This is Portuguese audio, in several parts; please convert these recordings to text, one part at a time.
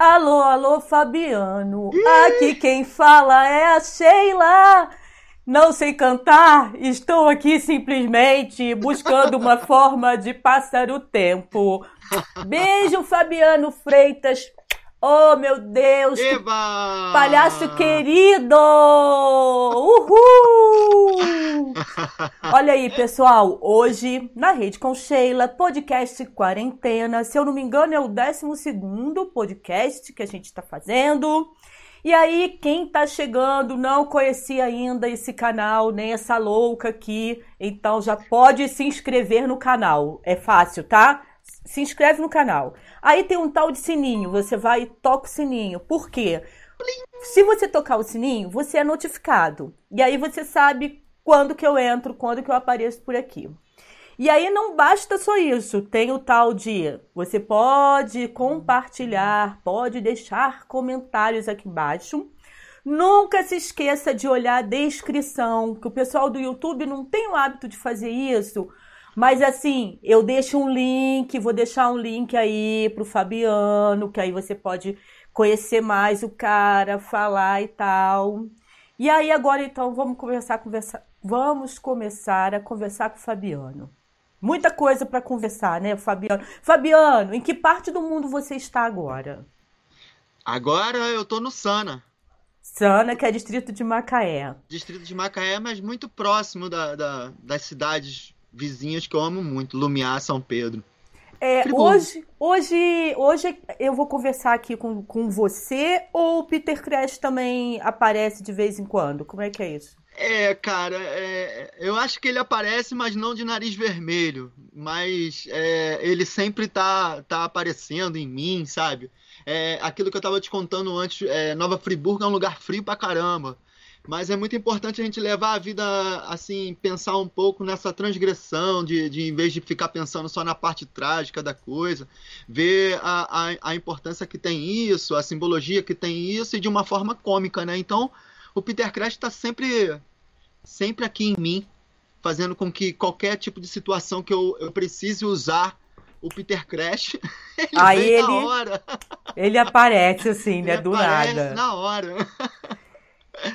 Alô, alô, Fabiano. Aqui quem fala é a Sheila. Não sei cantar, estou aqui simplesmente buscando uma forma de passar o tempo. Beijo, Fabiano Freitas. Oh, meu Deus! Eba! Palhaço querido! Uhul! Olha aí, pessoal. Hoje, na Rede com Sheila, podcast Quarentena. Se eu não me engano, é o 12 podcast que a gente está fazendo. E aí, quem tá chegando não conhecia ainda esse canal, nem essa louca aqui, então já pode se inscrever no canal. É fácil, tá? Se inscreve no canal. Aí tem um tal de sininho, você vai e toca o sininho. Por quê? Se você tocar o sininho, você é notificado. E aí você sabe quando que eu entro, quando que eu apareço por aqui. E aí não basta só isso, tem o tal de você pode compartilhar, pode deixar comentários aqui embaixo. Nunca se esqueça de olhar a descrição, que o pessoal do YouTube não tem o hábito de fazer isso. Mas assim, eu deixo um link, vou deixar um link aí pro Fabiano, que aí você pode conhecer mais o cara, falar e tal. E aí agora então vamos conversar, conversar, vamos começar a conversar com o Fabiano. Muita coisa para conversar, né, Fabiano? Fabiano, em que parte do mundo você está agora? Agora eu tô no Sana. Sana, que é distrito de Macaé. Distrito de Macaé, mas muito próximo da, da, das cidades vizinhas que eu amo muito, Lumiar, São Pedro. É, hoje, hoje, hoje eu vou conversar aqui com, com você ou o Peter Crash também aparece de vez em quando? Como é que é isso? É, cara, é, eu acho que ele aparece, mas não de nariz vermelho. Mas é, ele sempre tá, tá aparecendo em mim, sabe? É, aquilo que eu tava te contando antes, é, Nova Friburgo é um lugar frio pra caramba. Mas é muito importante a gente levar a vida, assim, pensar um pouco nessa transgressão, de, de em vez de ficar pensando só na parte trágica da coisa, ver a, a, a importância que tem isso, a simbologia que tem isso, e de uma forma cômica, né? Então, o Peter Crash está sempre, sempre aqui em mim, fazendo com que qualquer tipo de situação que eu, eu precise usar o Peter Crash, ele Aí vem ele, na hora. Ele aparece assim, né? Ele Do aparece nada. na hora.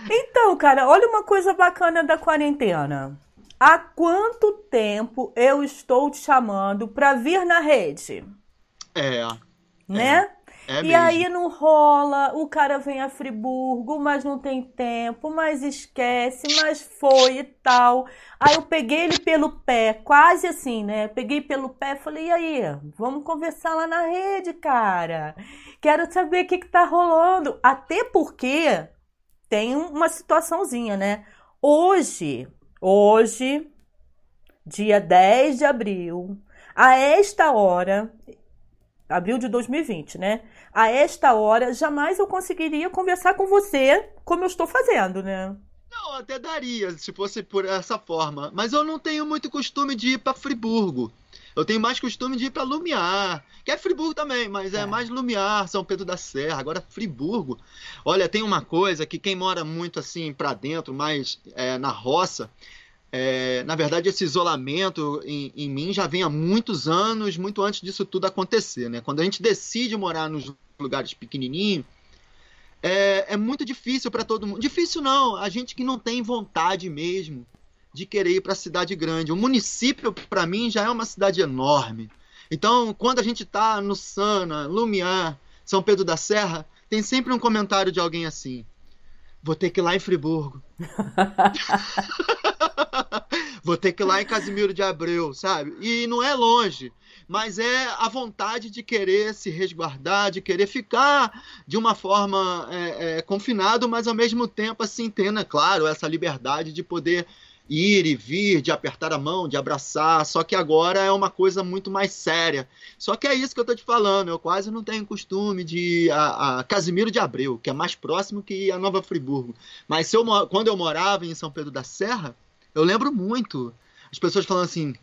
Então, cara, olha uma coisa bacana da quarentena. Há quanto tempo eu estou te chamando pra vir na rede? É, Né? é e mesmo. aí não rola, o cara vem a Friburgo, mas não tem tempo, mas esquece, mas foi e tal. Aí eu peguei ele pelo pé, quase assim, né? Peguei pelo pé e falei, e aí, vamos conversar lá na rede, cara. Quero saber o que que tá rolando. Até porque tem uma situaçãozinha, né? Hoje, hoje, dia 10 de abril, a esta hora, abril de 2020, né? A esta hora, jamais eu conseguiria conversar com você como eu estou fazendo, né? Não, até daria, se fosse por essa forma. Mas eu não tenho muito costume de ir para Friburgo. Eu tenho mais costume de ir para Lumiar, que é Friburgo também, mas é, É. mais Lumiar, São Pedro da Serra. Agora Friburgo. Olha, tem uma coisa que quem mora muito assim para dentro, mais é, na roça, é, na verdade esse isolamento em, em mim já vem há muitos anos, muito antes disso tudo acontecer, né? Quando a gente decide morar nos lugares pequenininhos é, é muito difícil para todo mundo. Difícil não, a gente que não tem vontade mesmo de querer ir para a cidade grande. O município, para mim, já é uma cidade enorme. Então, quando a gente está no Sana, Lumiar, São Pedro da Serra, tem sempre um comentário de alguém assim: vou ter que ir lá em Friburgo. vou ter que ir lá em Casimiro de Abreu, sabe? E não é longe mas é a vontade de querer se resguardar, de querer ficar de uma forma é, é, confinado, mas ao mesmo tempo assim tendo, é claro, essa liberdade de poder ir e vir, de apertar a mão, de abraçar. Só que agora é uma coisa muito mais séria. Só que é isso que eu tô te falando. Eu quase não tenho costume de a, a Casimiro de Abreu, que é mais próximo que a Nova Friburgo. Mas eu, quando eu morava em São Pedro da Serra, eu lembro muito. As pessoas falando assim: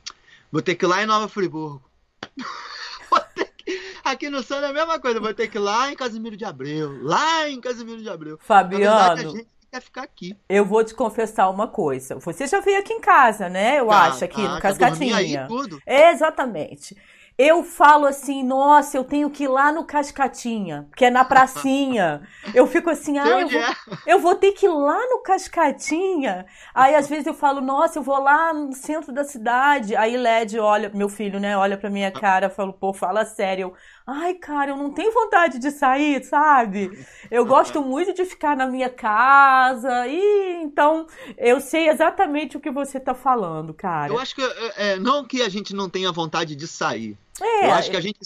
vou ter que ir lá em Nova Friburgo. Aqui no Sano é a mesma coisa, vou ter que ir lá em Casimiro de Abreu, lá em Casimiro de Abreu. Na verdade, a Fabiano, gente quer ficar aqui. eu vou te confessar uma coisa. Você já veio aqui em casa, né? Eu Tá, acho, aqui tá, no dormi aí Cascatinha. tudo. Exatamente. Eu falo assim, nossa, eu tenho que ir lá no Cascatinha, que é na pracinha. Eu fico assim, ah, eu vou, é? eu vou ter que ir lá no Cascatinha. Aí às vezes eu falo, nossa, eu vou lá no centro da cidade. Aí Led olha, meu filho, né, olha pra minha cara, falo, pô, fala sério. Ai, cara, eu não tenho vontade de sair, sabe? Eu gosto muito de ficar na minha casa e então eu sei exatamente o que você tá falando, cara. Eu acho que é, é não que a gente não tenha vontade de sair. É, eu acho que a gente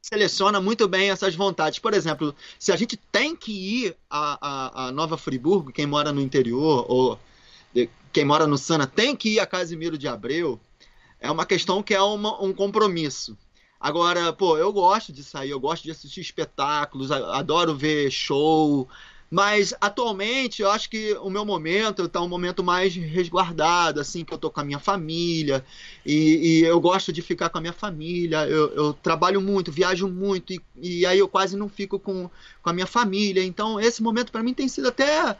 seleciona muito bem essas vontades. Por exemplo, se a gente tem que ir a, a, a Nova Friburgo, quem mora no interior ou quem mora no Sana tem que ir a Casimiro de Abreu, é uma questão que é uma, um compromisso. Agora, pô, eu gosto de sair, eu gosto de assistir espetáculos, adoro ver show, mas atualmente eu acho que o meu momento está um momento mais resguardado, assim, que eu tô com a minha família e, e eu gosto de ficar com a minha família. Eu, eu trabalho muito, viajo muito e, e, aí eu quase não fico com, com a minha família. Então esse momento para mim tem sido até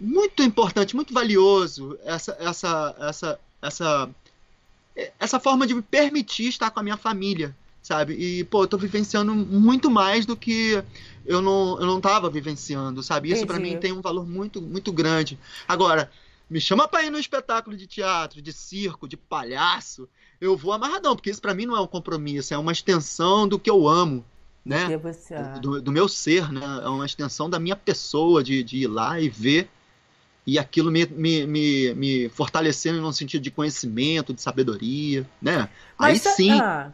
muito importante, muito valioso essa essa essa essa essa forma de me permitir estar com a minha família, sabe? E, pô, eu tô vivenciando muito mais do que eu não, eu não tava vivenciando, sabe? Isso para mim tem um valor muito, muito grande. Agora, me chama pra ir no espetáculo de teatro, de circo, de palhaço, eu vou amarradão, porque isso para mim não é um compromisso, é uma extensão do que eu amo, né? Do, do, meu ser, né? É uma extensão da minha pessoa, de, de ir lá e ver e aquilo me, me, me, me fortalecendo no sentido de conhecimento, de sabedoria, né? Mas, Aí sim. Ah,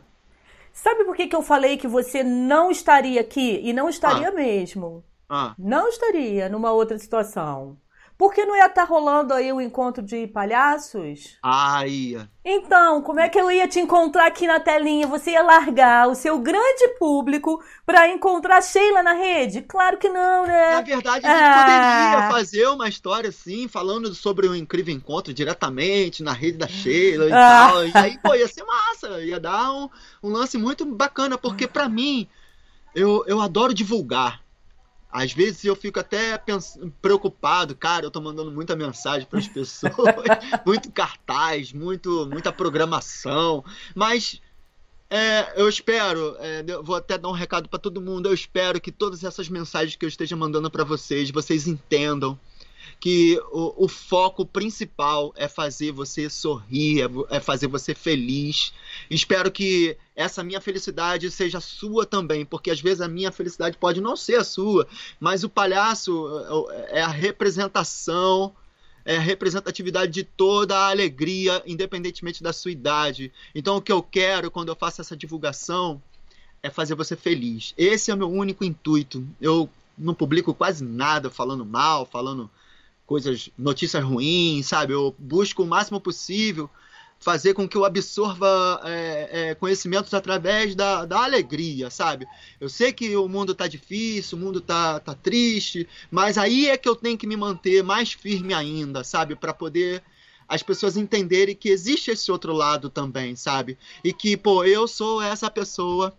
sabe por que, que eu falei que você não estaria aqui? E não estaria ah. mesmo. Ah. Não estaria numa outra situação. Porque não ia estar tá rolando aí o encontro de palhaços? Ah, ia. Então, como é que eu ia te encontrar aqui na telinha? Você ia largar o seu grande público para encontrar Sheila na rede? Claro que não, né? Na verdade, a gente ah. poderia fazer uma história assim, falando sobre o um incrível encontro diretamente na rede da Sheila e ah. tal. E aí, pô, ia ser massa. Ia dar um, um lance muito bacana, porque para mim, eu, eu adoro divulgar. Às vezes eu fico até preocupado, cara, eu tô mandando muita mensagem para as pessoas, muito cartaz, muito, muita programação, mas é, eu espero, é, eu vou até dar um recado para todo mundo, eu espero que todas essas mensagens que eu esteja mandando para vocês, vocês entendam que o, o, foco principal é fazer você sorrir, é, é fazer você feliz. Espero que essa minha felicidade seja sua também, porque às vezes a minha felicidade pode não ser a sua, mas o palhaço é, é a representação é a representatividade de toda a alegria, independentemente da sua idade. Então, o que eu quero quando eu faço essa divulgação é fazer você feliz. Esse é o meu único intuito. Eu não publico quase nada falando mal, falando coisas, notícias ruins, sabe? Eu busco o máximo possível fazer com que eu absorva é, é, conhecimentos através da, da alegria, sabe? Eu sei que o mundo tá difícil, o mundo tá, tá triste, mas aí é que eu tenho que me manter mais firme ainda, sabe? Para poder as pessoas entenderem que existe esse outro lado também, sabe? E que, pô, eu sou essa pessoa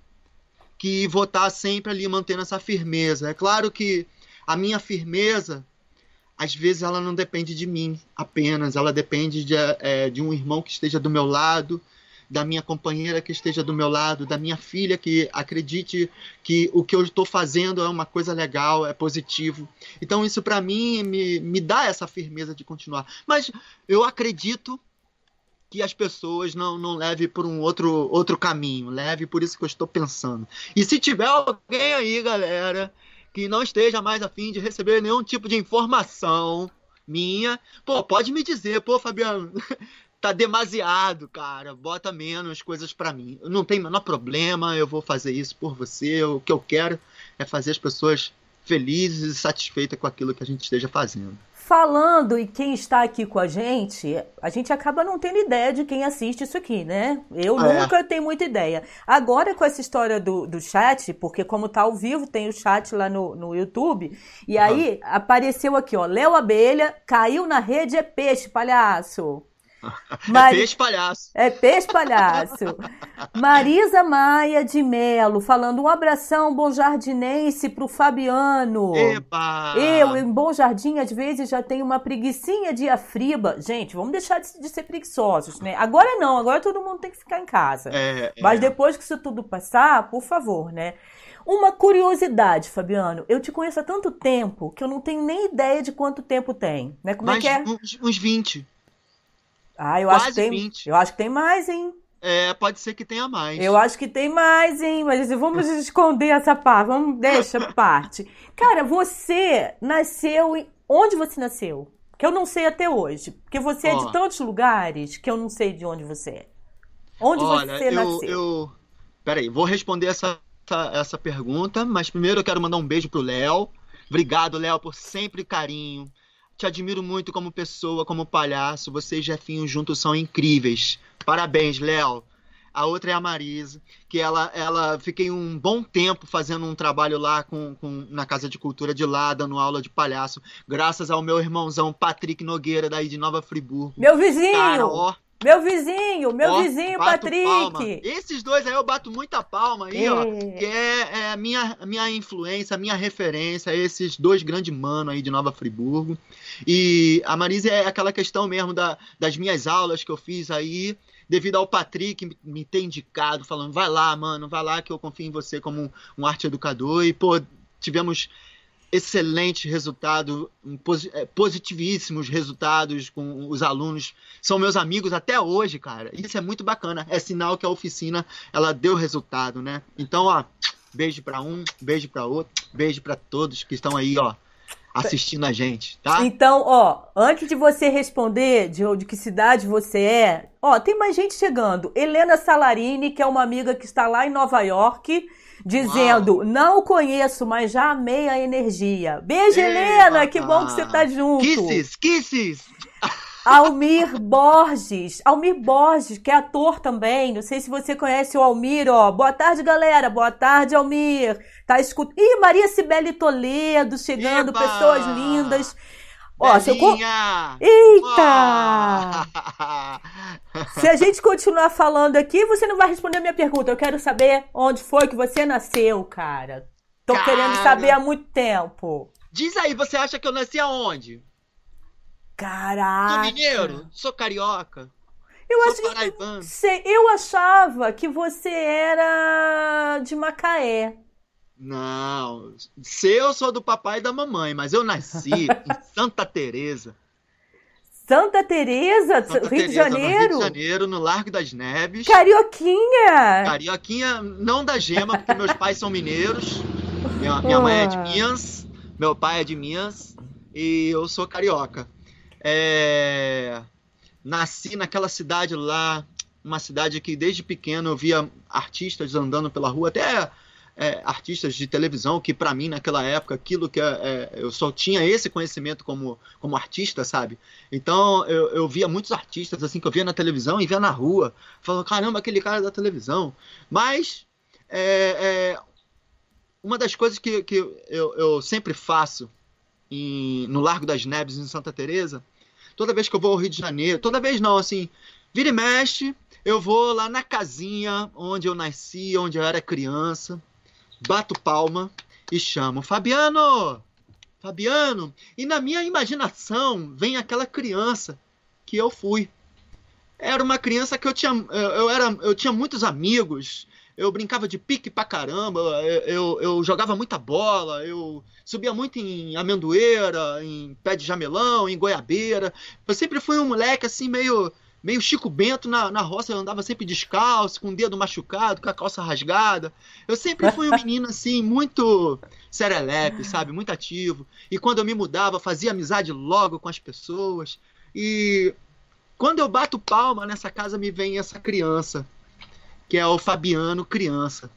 que vou estar tá sempre ali mantendo essa firmeza. É claro que a minha firmeza às vezes ela não depende de mim apenas, ela depende de, é, de um irmão que esteja do meu lado, da minha companheira que esteja do meu lado, da minha filha que acredite que o que eu estou fazendo é uma coisa legal, é positivo. Então isso para mim me, me dá essa firmeza de continuar. Mas eu acredito que as pessoas não, não levem por um outro, outro caminho, leve por isso que eu estou pensando. E se tiver alguém aí, galera, que não esteja mais afim de receber nenhum tipo de informação minha, pô, pode me dizer, pô, Fabiano, tá demasiado, cara, bota menos coisas para mim. Não tem menor problema, eu vou fazer isso por você. O que eu quero é fazer as pessoas felizes e satisfeitas com aquilo que a gente esteja fazendo falando e quem está aqui com a gente, a gente acaba não tendo ideia de quem assiste isso aqui, né? Eu é. nunca tenho muita ideia. Agora, com essa história do, do chat, porque como tá ao vivo, tem o chat lá no, no YouTube, e aí apareceu aqui, ó, Léo Abelha, caiu na rede é peixe, palhaço. Mari... É peixe palhaço. É peixe palhaço. Marisa Maia de Melo, falando um abração bom jardinense pro Fabiano. Epa! Eu, em Bom Jardim, às vezes já tenho uma preguiçinha de afriba. Gente, vamos deixar de, de ser preguiçosos, né? Agora não, agora todo mundo tem que ficar em casa. É, Mas é. depois que isso tudo passar, por favor, né? Uma curiosidade, Fabiano. Eu te conheço há tanto tempo que eu não tenho nem ideia de quanto tempo tem. Né? Como Mas é que é? Uns, uns 20. Ah, eu Quase acho que tem. 20. Eu acho que tem mais, hein? É, pode ser que tenha mais. Eu acho que tem mais, hein? Mas vamos esconder essa parte. Vamos deixa a parte. Cara, você nasceu em onde você nasceu? Que eu não sei até hoje, porque você é de tantos lugares que eu não sei de onde você é. Onde Olha, você eu, nasceu? eu. Peraí, vou responder essa, essa, essa pergunta, mas primeiro eu quero mandar um beijo pro Léo. Obrigado, Léo, por sempre carinho. Te admiro muito como pessoa, como palhaço. Você e Jefinho juntos são incríveis. Parabéns, Léo. A outra é a Marisa, que ela, ela fiquei um bom tempo fazendo um trabalho lá com, com- na Casa de Cultura de lá, dando aula de palhaço, graças ao meu irmãozão Patrick Nogueira, daí de Nova Friburgo. Meu vizinho! Cara, ó, Meu vizinho, meu Ó, vizinho, Patrick. palma. Esses dois aí eu bato muita palma aí, ó. É. Que é, é a minha, minha influência, a minha referência, esses dois grandes manos aí de Nova Friburgo. E a Marisa é aquela questão mesmo da, das minhas aulas que eu fiz aí, devido ao Patrick me- me ter indicado, falando, vai lá, mano, vai lá que eu confio em você como um, um arte educador. E, pô, tivemos um posi- eh, positivíssimos resultados com os alunos. São meus amigos até hoje, cara. Isso é muito bacana. É sinal que a oficina ela deu resultado, né? Então, ó, beijo pra um, beijo pra outro, beijo pra todos que estão aí, ó, assistindo a gente, tá? Então, ó, antes de você responder de, de que cidade você é, ó, tem mais gente chegando. Helena Salarini, que é uma amiga que está lá em Nova York, dizendo: Não conheço, mas já amei a energia. Beijo, Ei, Helena, que bom que você tá junto. Kisses, kisses! Almir Borges. Almir Borges, que é ator também. Não sei se você conhece o Almir, ó. Boa tarde, galera. Boa tarde, Almir. Tá escutando. Ih, Maria Cibele Toledo chegando, Eba! pessoas lindas. Ó, se eu! Eita! Se a gente continuar falando aqui, você não vai responder a minha pergunta. Eu quero saber onde foi que você nasceu, cara. Tô Cara. querendo saber há muito tempo. Diz aí, você acha que eu nasci aonde? Sou Caraca. mineiro? Sou carioca? Eu Sou acho que eu achava que você era de Macaé. Não, se eu sou do papai e da mamãe, mas eu nasci em Santa Teresa, Santa Teresa, Santa Rio de Teresa, no Rio Janeiro? de Janeiro, no Largo das Neves. Carioquinha! Carioquinha, não da gema, porque meus pais são mineiros. Minha, minha mãe é de Ah. Minas, meu pai é de Minas e eu sou carioca. É, Nasci naquela cidade lá, uma cidade que desde pequeno eu via artistas andando pela rua, até é, artistas de televisão, que pra mim naquela época aquilo que é, é, eu só tinha esse conhecimento como, como artista, sabe? Então eu, eu via muitos artistas assim que eu via na televisão e via na rua, falando caramba aquele cara da televisão. Mas é, é, uma das coisas que, que eu, eu sempre faço em- no Largo das Neves em Santa Teresa, toda vez que eu vou ao Rio de Janeiro, toda vez não, assim, vira e mexe, eu vou lá na casinha onde eu nasci, onde eu era criança, bato palma e chamo Fabiano, Fabiano, e na minha imaginação vem aquela criança que eu fui. Era uma criança que eu tinha, eu, era, eu tinha muitos amigos, eu brincava de pique pra caramba, eu, eu, eu jogava muita bola, eu subia muito em amendoeira, em pé de jamelão, em goiabeira. Eu sempre fui um moleque assim, meio, meio Chico Bento na, na roça, eu andava sempre descalço, com o dedo machucado, com a calça rasgada. Eu sempre fui um menino assim, muito serelepe, sabe? Muito ativo. E quando eu me mudava, fazia amizade logo com as pessoas. E quando eu bato palma nessa casa, me vem essa criança, que é o Fabiano criança.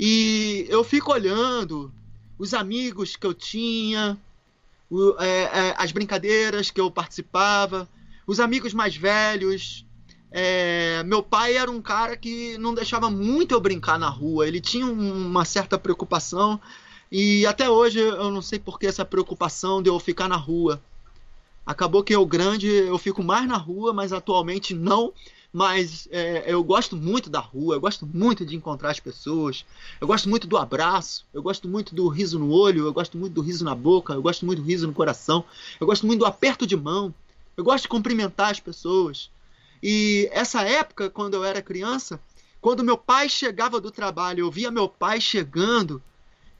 E eu fico olhando os amigos que eu tinha, o- é, é, as brincadeiras que eu participava, os amigos mais velhos. É, meu pai era um cara que não deixava muito eu brincar na rua, ele tinha um- uma certa preocupação, e até hoje eu não sei por que essa preocupação de eu ficar na rua. Acabou que eu grande, eu fico mais na rua, mas atualmente não. Mas é, eu gosto muito da rua, eu gosto muito de encontrar as pessoas, eu gosto muito do abraço, eu gosto muito do riso no olho, eu gosto muito do riso na boca, eu gosto muito do riso no coração, eu gosto muito do aperto de mão, eu gosto de cumprimentar as pessoas. E essa época, quando eu era criança, quando meu pai chegava do trabalho, eu via meu pai chegando,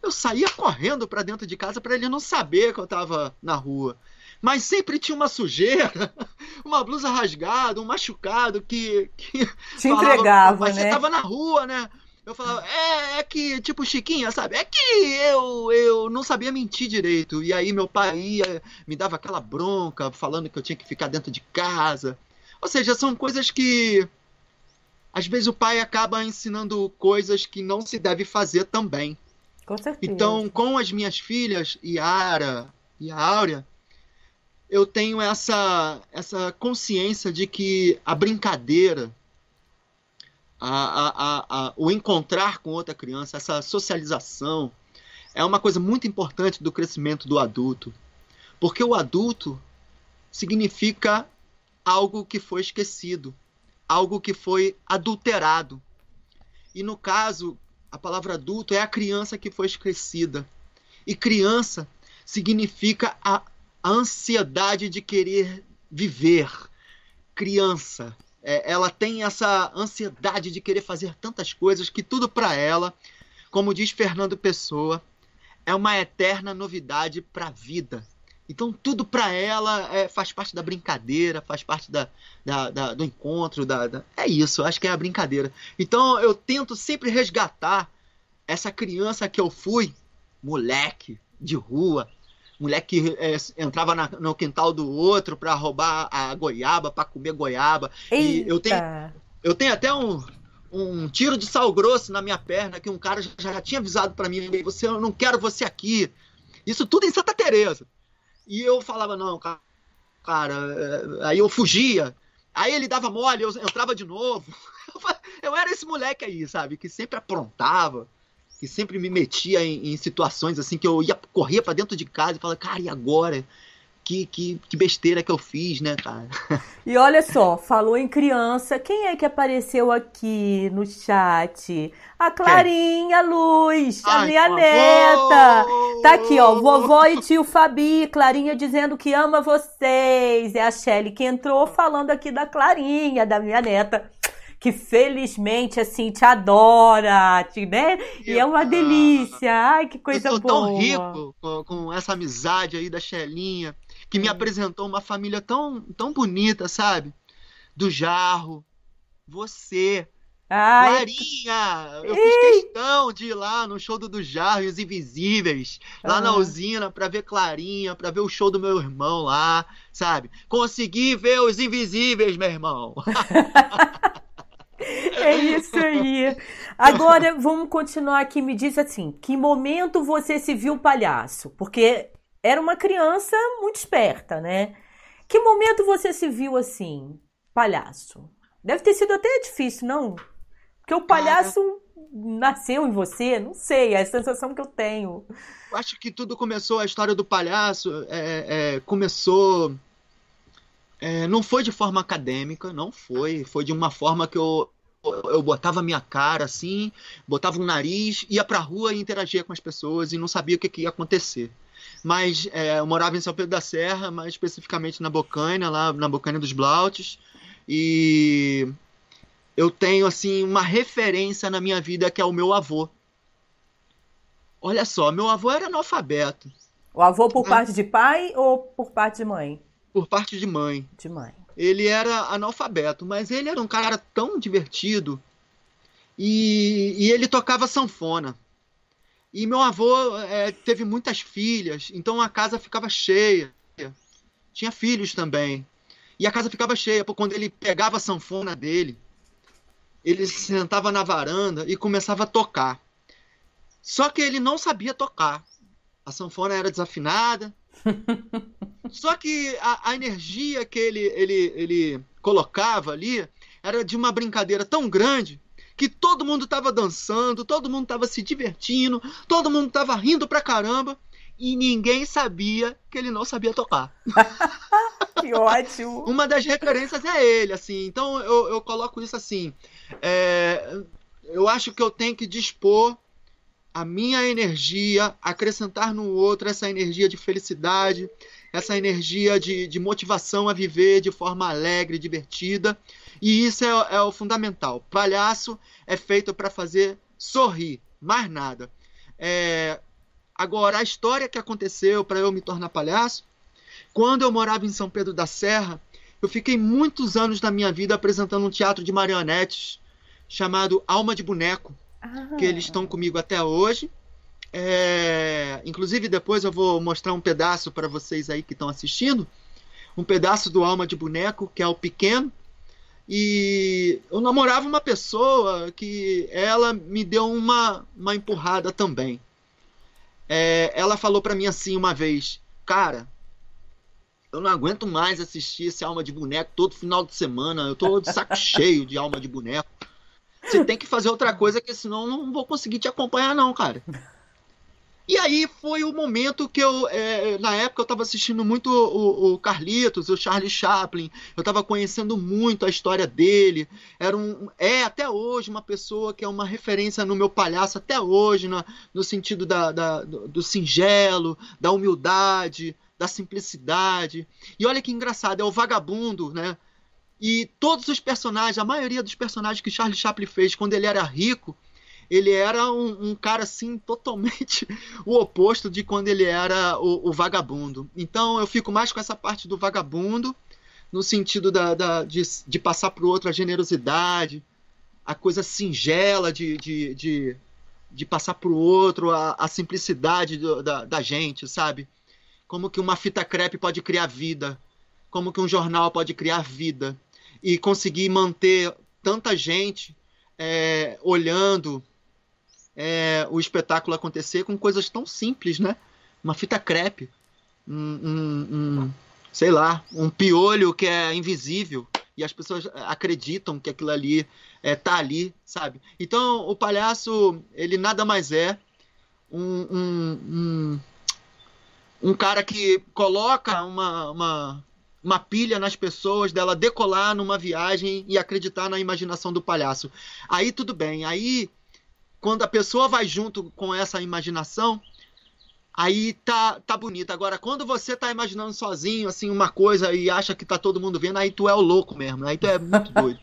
eu saía correndo para dentro de casa para ele não saber que eu estava na rua. Mas sempre tinha uma sujeira, uma blusa rasgada, um machucado que. que Te falava, entregava, Mas né? você estava na rua, né? Eu falava, é, é que, tipo, Chiquinha, sabe? É que eu, eu não sabia mentir direito. E aí meu pai ia, me dava aquela bronca, falando que eu tinha que ficar dentro de casa. Ou seja, são coisas que. Às vezes o pai acaba ensinando coisas que não se deve fazer também. Com certeza. Então, com as minhas filhas, Yara e a Áurea, eu tenho essa, essa consciência de que a brincadeira, a, a, a, o encontrar com outra criança, essa socialização, é uma coisa muito importante do crescimento do adulto. Porque o adulto significa algo que foi esquecido, algo que foi adulterado. E no caso, a palavra adulto é a criança que foi esquecida. E criança significa a, a ansiedade de querer viver. Criança, é, ela tem essa ansiedade de querer fazer tantas coisas que tudo para ela, como diz Fernando Pessoa, é uma eterna novidade para a vida. Então tudo para ela é, faz parte da brincadeira, faz parte da, da, da do encontro, da, da, é isso, acho que é a brincadeira. Então eu tento sempre resgatar essa criança que eu fui, moleque de rua, moleque que é, entrava na, no quintal do outro para roubar a goiaba, para comer goiaba. Eita. E eu tenho, eu tenho até um, um tiro de sal grosso na minha perna que um cara já, já tinha avisado para mim, você eu não quero você aqui. Isso tudo em Santa Teresa. E eu falava, não, cara, cara, aí eu fugia. Aí ele dava mole, eu entrava de novo. Eu era esse moleque aí, sabe? Que sempre aprontava, que sempre me metia em, em situações assim, que eu ia correr para dentro de casa e falava, cara, e agora? Que, que, que, besteira que eu fiz, né, cara? E olha só, falou em criança, quem é que apareceu aqui no chat? A Clarinha Luz, a Ai, minha neta. Tá aqui, ó, vovó e tio Fabi, Clarinha dizendo que ama vocês. É a Shelly que entrou falando aqui da Clarinha, da minha neta. Que felizmente, assim, te adora, te, né? E é uma delícia. Ai, que coisa eu tô boa. tão rico com, com essa amizade aí da Chelinha, que me Hum. apresentou uma família tão, tão bonita, sabe? Do Jarro, você, Ai, Clarinha! Eu fiz questão de ir lá no show do, do Jarro e os Invisíveis, lá na Ah. usina, pra ver Clarinha, pra ver o show do meu irmão lá, sabe? Consegui ver os Invisíveis, meu irmão! É isso aí. Agora vamos continuar aqui. Me diz assim: que momento você se viu palhaço? Porque era uma criança muito esperta, né? Que momento você se viu assim, palhaço? Deve ter sido até difícil, não? Porque o palhaço nasceu em você, não sei, é a sensação que eu tenho. Eu acho que tudo começou, a história do palhaço é, é, começou. É, não foi de forma acadêmica, não foi. Foi de uma forma que eu, eu botava minha cara assim, botava um nariz, ia pra rua e interagia com as pessoas e não sabia o que, que ia acontecer. Mas é, eu morava em São Pedro da Serra, mais especificamente na Bocaina, lá na Bocaina dos Blautes. E eu tenho assim uma referência na minha vida que é o meu avô. Olha só, meu avô era analfabeto, O avô por parte de pai ou por parte de mãe? Por parte de mãe. De mãe. Ele era analfabeto, mas ele era um cara tão divertido e, e ele tocava sanfona. E meu avô é, teve muitas filhas, então a casa ficava cheia. Tinha filhos também. E a casa ficava cheia, porque quando ele pegava a sanfona dele, ele se sentava na varanda e começava a tocar. Só que ele não sabia tocar. A sanfona era desafinada. Só que a, a energia que ele, ele, ele colocava ali era de uma brincadeira tão grande que todo mundo estava dançando, todo mundo estava se divertindo, todo mundo estava rindo pra caramba e ninguém sabia que ele não sabia tocar. que ótimo. Uma das referências é ele, assim. Então eu, eu coloco isso assim. É, eu acho que eu tenho que dispor a minha energia, acrescentar no outro essa energia de felicidade, essa energia de, de motivação a viver de forma alegre, divertida. E isso é, é o fundamental. Palhaço é feito para fazer sorrir, mais nada. É... Agora, a história que aconteceu para eu me tornar palhaço, quando eu morava em São Pedro da Serra, eu fiquei muitos anos da minha vida apresentando um teatro de marionetes chamado Alma de Boneco, ah. que eles estão comigo até hoje. É... Inclusive, depois eu vou mostrar um pedaço para vocês aí que estão assistindo. Um pedaço do Alma de Boneco, que é o pequeno. E eu namorava uma pessoa que ela me deu uma, uma empurrada também. É, ela falou para mim assim uma vez: Cara, eu não aguento mais assistir esse Alma de Boneco todo final de semana. Eu tô de saco cheio de Alma de Boneco. Você tem que fazer outra coisa, que senão eu não vou conseguir te acompanhar, não, cara. E aí foi o momento que eu, é, na época eu estava assistindo muito o, o, Carlitos, o Charlie Chaplin, eu estava conhecendo muito a história dele. Era um, é até hoje uma pessoa que é uma referência no meu palhaço até hoje, no sentido da, da do, do singelo, da humildade, da simplicidade. E olha que engraçado, é o vagabundo, né? E todos os personagens, a maioria dos personagens que Charlie Chaplin fez quando ele era rico, ele era um, um, cara assim totalmente o oposto de quando ele era o, o, vagabundo. Então eu fico mais com essa parte do vagabundo, no sentido da, da de, de, passar para o outro a generosidade, a coisa singela de, de, de, de passar para o outro, a, a simplicidade do, da, da gente, sabe? Como que uma fita crepe pode criar vida, como que um jornal pode criar vida e conseguir manter tanta gente é, olhando é, o espetáculo acontecer com coisas tão simples, né? Uma fita crepe, um, um, um, sei lá, um piolho que é invisível e as pessoas acreditam que aquilo ali é, tá ali, sabe? Então o palhaço ele nada mais é um, um, um, um cara que coloca uma, uma, uma pilha nas pessoas dela decolar numa viagem e acreditar na imaginação do palhaço. Aí tudo bem, aí quando a pessoa vai junto com essa imaginação, aí tá, tá bonito. Agora, quando você tá imaginando sozinho, assim, uma coisa e acha que tá todo mundo vendo, aí tu é o louco mesmo, aí tu é muito doido.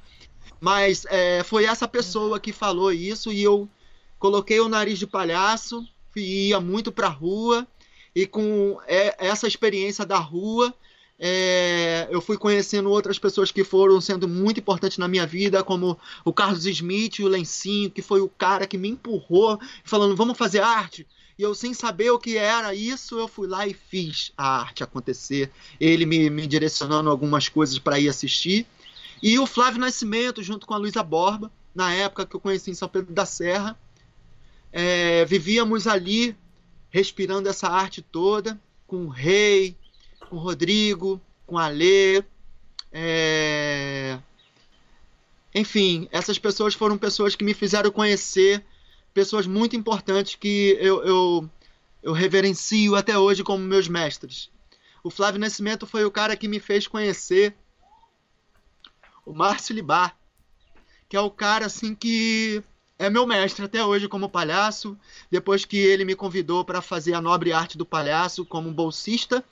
Mas é, foi essa pessoa que falou isso e eu coloquei o nariz de palhaço, ia muito pra rua e com essa experiência da rua é, eu fui conhecendo outras pessoas que foram sendo muito importantes na minha vida, como o Carlos Smith, o Lencinho, que foi o cara que me empurrou, falando: vamos fazer arte. E eu, sem saber o que era isso, eu fui lá e fiz a arte acontecer. Ele me, me direcionando algumas coisas para ir assistir. E o Flávio Nascimento, junto com a Luísa Borba, na época que eu conheci em São Pedro da Serra. É, vivíamos ali, respirando essa arte toda, com o rei, com o Rodrigo, com a Lê. É... Enfim, essas pessoas foram pessoas que me fizeram conhecer pessoas muito importantes que eu, eu, eu reverencio até hoje como meus mestres. O Flávio Nascimento foi o cara que me fez conhecer o Márcio Libar, que é o cara assim que é meu mestre até hoje como palhaço. Depois que ele me convidou para fazer a nobre arte do palhaço como bolsista,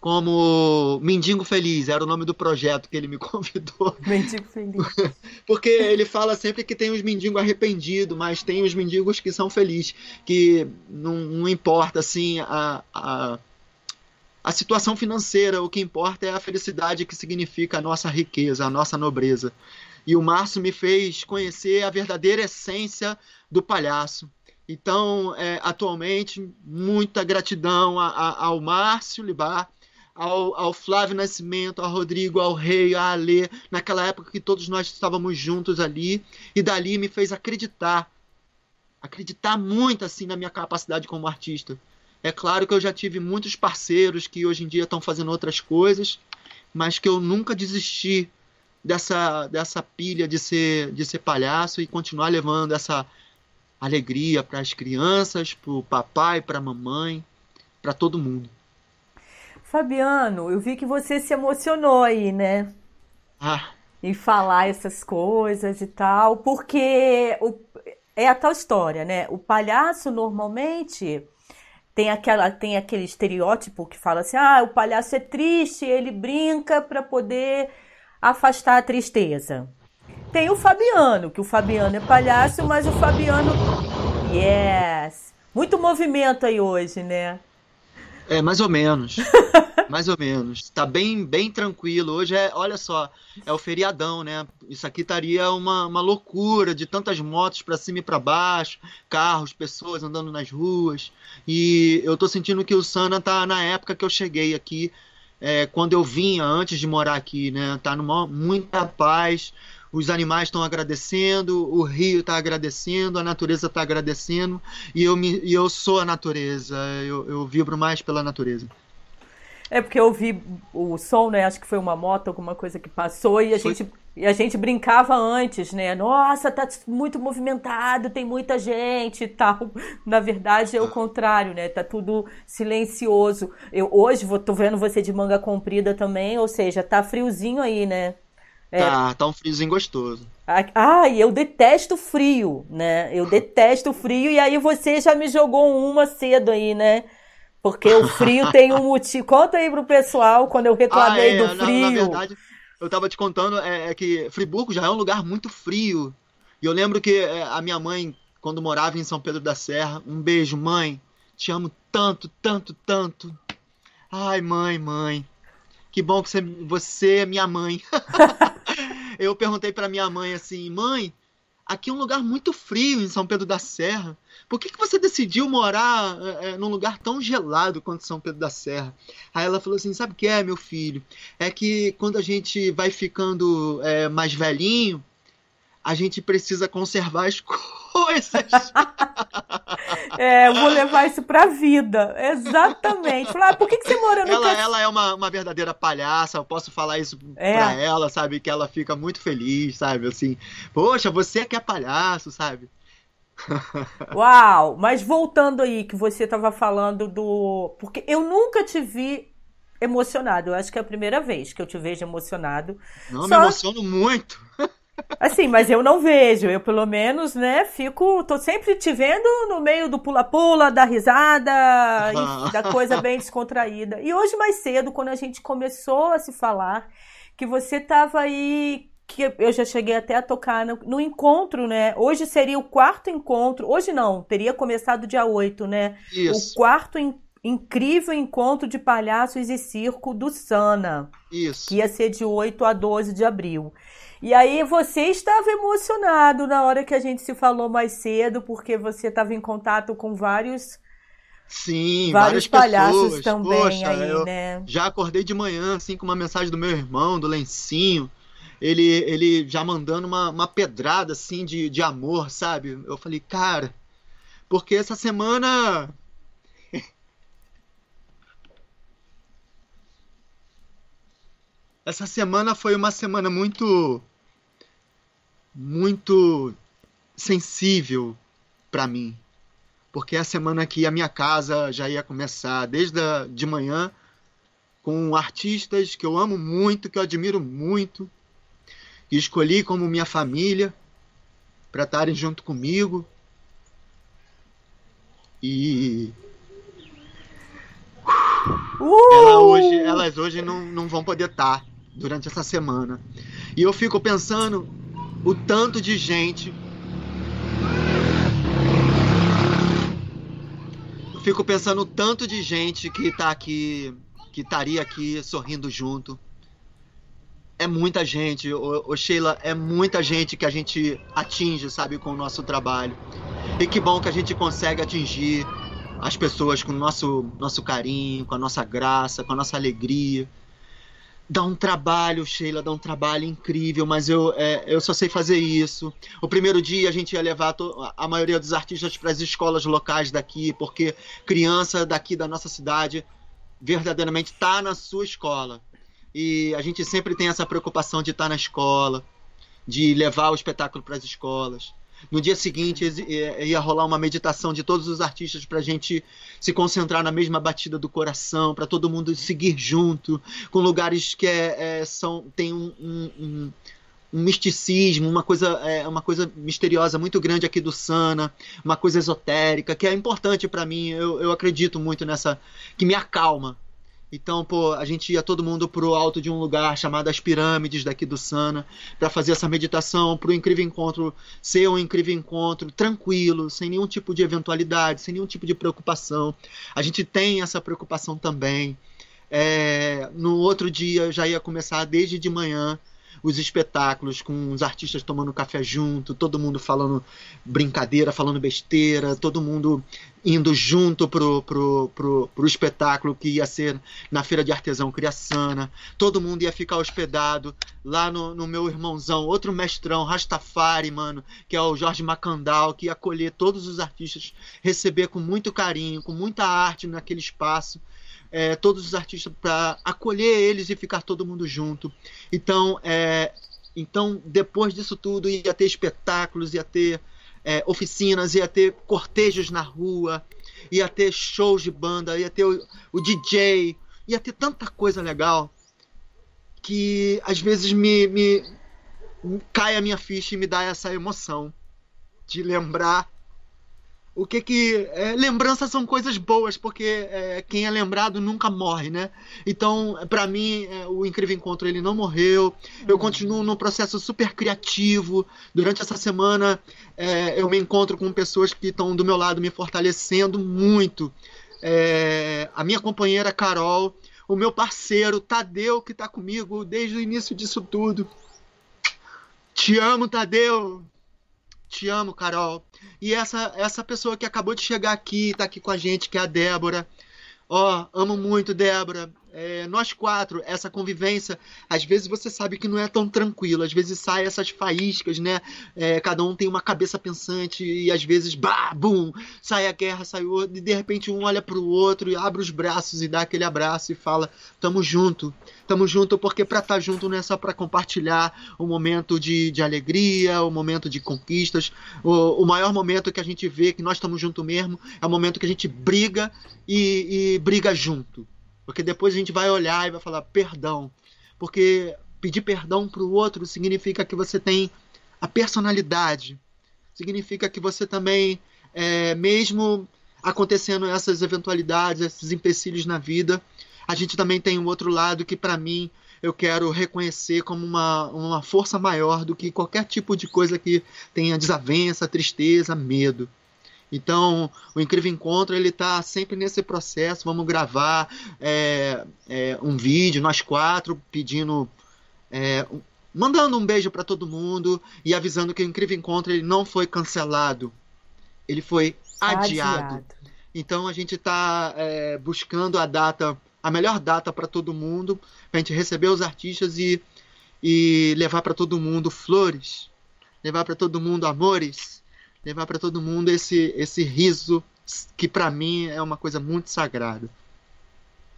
como Mendigo Feliz, era o nome do projeto que ele me convidou. Mendigo Feliz. Porque ele fala sempre que tem os mendigos arrependidos, mas tem os mendigos que são felizes, que não, não importa assim a, a, a situação financeira, o que importa é a felicidade que significa a nossa riqueza, a nossa nobreza. E o Márcio me fez conhecer a verdadeira essência do palhaço. Então, é, atualmente, muita gratidão a, a, ao Márcio Libar, ao, ao Flávio Nascimento, ao Rodrigo, ao Rei, a Alê, naquela época que todos nós estávamos juntos ali, e dali me fez acreditar, acreditar muito assim na minha capacidade como artista. É claro que eu já tive muitos parceiros que hoje em dia estão fazendo outras coisas, mas que eu nunca desisti dessa, dessa pilha de ser, de ser palhaço e continuar levando essa alegria para as crianças, para o papai, para a mamãe, para todo mundo. Fabiano, eu vi que você se emocionou aí, né? Ah. Em falar essas coisas e tal, porque o, é a tal história, né? O palhaço normalmente tem aquela tem aquele estereótipo que fala assim: "Ah, o palhaço é triste, ele brinca para poder afastar a tristeza". Tem o Fabiano, que o Fabiano é palhaço, mas o Fabiano Yes. Muito movimento aí hoje, né? É, mais ou menos. mais ou menos. Tá bem, bem tranquilo. Hoje é, olha só, é o feriadão, né? Isso aqui estaria uma, uma loucura de tantas motos para cima e para baixo, carros, pessoas andando nas ruas. E eu tô sentindo que o Sana tá na época que eu cheguei aqui, é, quando eu vinha antes de morar aqui, né? Tá numa muita paz os animais estão agradecendo, o rio está agradecendo, a natureza está agradecendo, e eu, me, e eu sou a natureza, eu, eu vibro mais pela natureza. É porque eu ouvi o som, né? Acho que foi uma moto, alguma coisa que passou, e a, foi... gente, e a gente brincava antes, né? Nossa, tá muito movimentado, tem muita gente e tal. Na verdade, é o ah. contrário, né? Tá tudo silencioso. Eu hoje vou, tô vendo você de manga comprida também, ou seja, tá friozinho aí, né? É. Tá, tá um friozinho gostoso. Ah, eu detesto frio, né? Eu detesto frio e aí você já me jogou uma cedo aí, né? Porque o frio tem um motivo. Conta aí pro pessoal quando eu reclamei ah, é, do frio. Na, na, verdade, eu tava te contando é, é, que Friburgo já é um lugar muito frio. E eu lembro que é, a minha mãe, quando morava em São Pedro da Serra, um beijo, mãe. Te amo tanto, tanto, tanto. Ai, mãe, mãe. Que bom que você, é minha mãe. eu perguntei para minha mãe assim, mãe, aqui é um lugar muito frio em São Pedro da Serra. Por que, que você decidiu morar é, num lugar tão gelado quanto São Pedro da Serra? Aí ela falou assim: sabe o que é, meu filho? É que quando a gente vai ficando é, mais velhinho, a gente precisa conservar as coisas. é, vou levar isso pra vida. Exatamente. Falar, ah, por que, que você mora no Ela, ela é uma, uma verdadeira palhaça, eu posso falar isso é. pra ela, sabe? Que ela fica muito feliz, sabe? Assim, poxa, você que é palhaço, sabe? Uau! Mas voltando aí, que você tava falando do. Porque eu nunca te vi emocionado. Eu acho que é a primeira vez que eu te vejo emocionado. Não, Só... me emociono muito. Assim, mas eu não vejo. Eu, pelo menos, né, fico. tô sempre te vendo no meio do pula-pula, da risada, da coisa bem descontraída. E hoje, mais cedo, quando a gente começou a se falar, que você tava aí. Que eu já cheguei até a tocar no, no encontro, né? Hoje seria o quarto encontro. Hoje não, teria começado dia 8, né? Isso. O quarto encontro incrível encontro de palhaços e circo do Sana. Isso. Que ia ser de 8 a 12 de abril. E aí você estava emocionado na hora que a gente se falou mais cedo, porque você estava em contato com vários Sim, vários palhaços pessoas. também Poxa, aí, né? Já acordei de manhã assim com uma mensagem do meu irmão, do Lencinho. Ele, ele já mandando uma, uma pedrada assim de, de amor, sabe? Eu falei, cara, porque essa semana essa semana foi uma semana muito muito sensível para mim, porque é a semana que a minha casa já ia começar desde a, de manhã com artistas que eu amo muito, que eu admiro muito, que escolhi como minha família para estarem junto comigo. E uh! Ela hoje, elas hoje não, não vão poder estar durante essa semana. E eu fico pensando o tanto de gente. Eu fico pensando o tanto de gente que tá aqui, que estaria aqui sorrindo junto. É muita gente, ô, Sheila, é muita gente que a gente atinge, sabe, com o nosso trabalho. E que bom que a gente consegue atingir as pessoas com o nosso, nosso carinho, com a nossa graça, com a nossa alegria dá um trabalho, Sheila, dá um trabalho incrível, mas eu, é, eu só sei fazer isso. O primeiro dia a gente ia levar a maioria dos artistas para as escolas locais daqui, porque criança daqui da nossa cidade verdadeiramente está na sua escola. E a gente sempre tem essa preocupação de estar tá na escola, de levar o espetáculo para as escolas. No dia seguinte ia rolar uma meditação de todos os artistas para a gente se concentrar na mesma batida do coração, para todo mundo seguir junto, com lugares que é, é, são tem um, um, um, um, misticismo, uma coisa é, uma coisa misteriosa muito grande aqui do Sana, uma coisa esotérica que é importante para mim. Eu, eu acredito muito nessa que me acalma então, pô, a gente ia todo mundo pro alto de um lugar chamado as Pirâmides daqui do Sana para fazer essa meditação, pro incrível encontro ser um incrível encontro tranquilo, sem nenhum tipo de eventualidade, sem nenhum tipo de preocupação. A gente tem essa preocupação também. É, no outro dia já ia começar desde de manhã os espetáculos com os artistas tomando café junto, todo mundo falando brincadeira, falando besteira, todo mundo indo junto pro, pro, pro, pro espetáculo que ia ser na Feira de Artesão Criaçana. Todo mundo ia ficar hospedado lá no, no meu irmãozão, outro mestrão, Rastafari, mano, que é o Jorge Macandal, que ia acolher todos os artistas, receber com muito carinho, com muita arte naquele espaço é, todos os artistas para acolher eles e ficar todo mundo junto. Então, é, então depois disso tudo ia ter espetáculos, ia ter é, oficinas, ia ter cortejos na rua, ia ter shows de banda, ia ter o, o DJ, ia ter tanta coisa legal que às vezes me, me cai a minha ficha e me dá essa emoção de lembrar o que que é, lembranças são coisas boas porque é, quem é lembrado nunca morre né? Então para mim é, o incrível encontro ele não morreu. Eu uhum. continuo num processo super criativo. Durante essa semana é, eu me encontro com pessoas que estão do meu lado me fortalecendo muito. É, a minha companheira Carol o meu parceiro Tadeu que está comigo desde o início disso tudo. Te amo Tadeu te amo, Carol. E essa essa pessoa que acabou de chegar aqui, tá aqui com a gente, que é a Débora. Ó, oh, amo muito, Débora é, nós quatro, essa convivência, às vezes você sabe que não é tão tranquilo, às vezes sai essas faíscas, né? É, cada um tem uma cabeça pensante e às vezes, bah, bum, sai a guerra, sai o outro, e de repente um olha pro outro e abre os braços e dá aquele abraço e fala: tamo junto, tamo junto, porque pra estar tá junto não é só pra compartilhar o momento de, de alegria, o momento de conquistas, o, o maior momento que a gente vê que nós estamos junto mesmo é o momento que a gente briga e, e briga junto. Porque depois a gente vai olhar e vai falar perdão. Porque pedir perdão para o outro significa que você tem a personalidade. Significa que você também, é, mesmo acontecendo essas eventualidades, esses empecilhos na vida, a gente também tem um outro lado que, para mim, eu quero reconhecer como uma, uma força maior do que qualquer tipo de coisa que tenha desavença, tristeza, medo. Então, o Incrível Encontro, ele tá sempre nesse processo. Vamos gravar é, é, um vídeo, nós quatro, pedindo... É, mandando um beijo para todo mundo e avisando que o Incrível Encontro ele não foi cancelado. Ele foi adiado. adiado. Então, a gente está é, buscando a data, a melhor data para todo mundo, para a gente receber os artistas e, e levar para todo mundo flores, levar para todo mundo amores, levar para todo mundo esse, esse riso que para mim é uma coisa muito sagrada.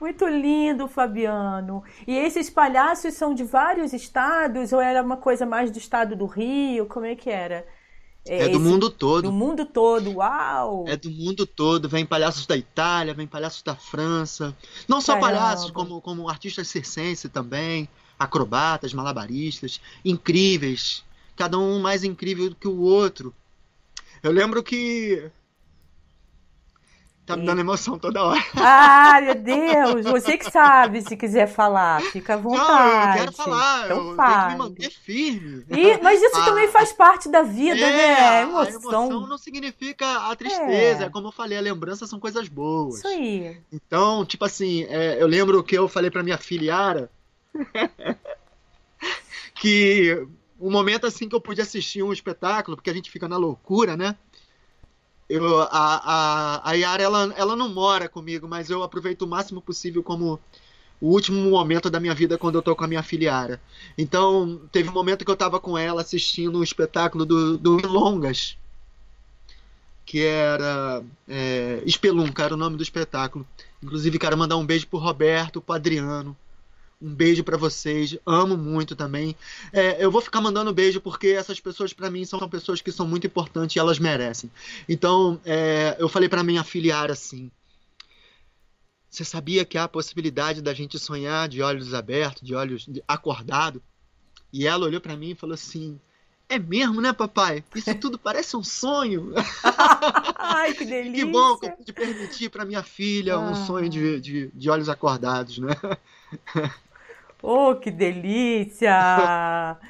Muito lindo, Fabiano. E esses palhaços são de vários estados ou era uma coisa mais do estado do Rio? Como é que era? É, do mundo todo. Do mundo todo, uau! É do mundo todo. Vem palhaços da Itália, vem palhaços da França. Não só Caramba. palhaços, como, como artistas circenses também, acrobatas, malabaristas, incríveis. Cada um mais incrível do que o outro. Eu lembro que. Tá me dando emoção toda hora. Ah, meu Deus! Você que sabe se quiser falar, fica à vontade. Não, eu quero falar, então eu fale. tenho que me manter firme. E, mas isso ah, também faz parte da vida, é, né? Emoção. A emoção não significa a tristeza, é. como eu falei, a lembrança são coisas boas. Isso aí. Então, tipo assim, é, eu lembro que eu falei pra minha filha Yara que um momento assim que eu pude assistir um espetáculo, porque a gente fica na loucura, né? Eu, a, a, a Yara, ela, ela não mora comigo, mas eu aproveito o máximo possível como o último momento da minha vida quando eu tô com a minha filha Yara. Então, teve um momento que eu tava com ela assistindo um espetáculo do, do Longas, que era é, Espelunca, era o nome do espetáculo. Inclusive, quero mandar um beijo pro Roberto, pro Adriano, Um beijo para vocês. Amo muito também. É, eu vou ficar mandando beijo porque essas pessoas para mim são pessoas que são muito importantes e elas merecem. Então, é, eu falei para minha filiar assim: você sabia que há a possibilidade da gente sonhar de olhos abertos, de olhos acordado? E ela olhou para mim e falou assim: é mesmo, né, papai? Isso tudo parece um sonho. Ai, que delícia. Que bom que eu pude permitir para minha filha ah. um sonho de, de, de, olhos acordados, né? Oh, que delícia!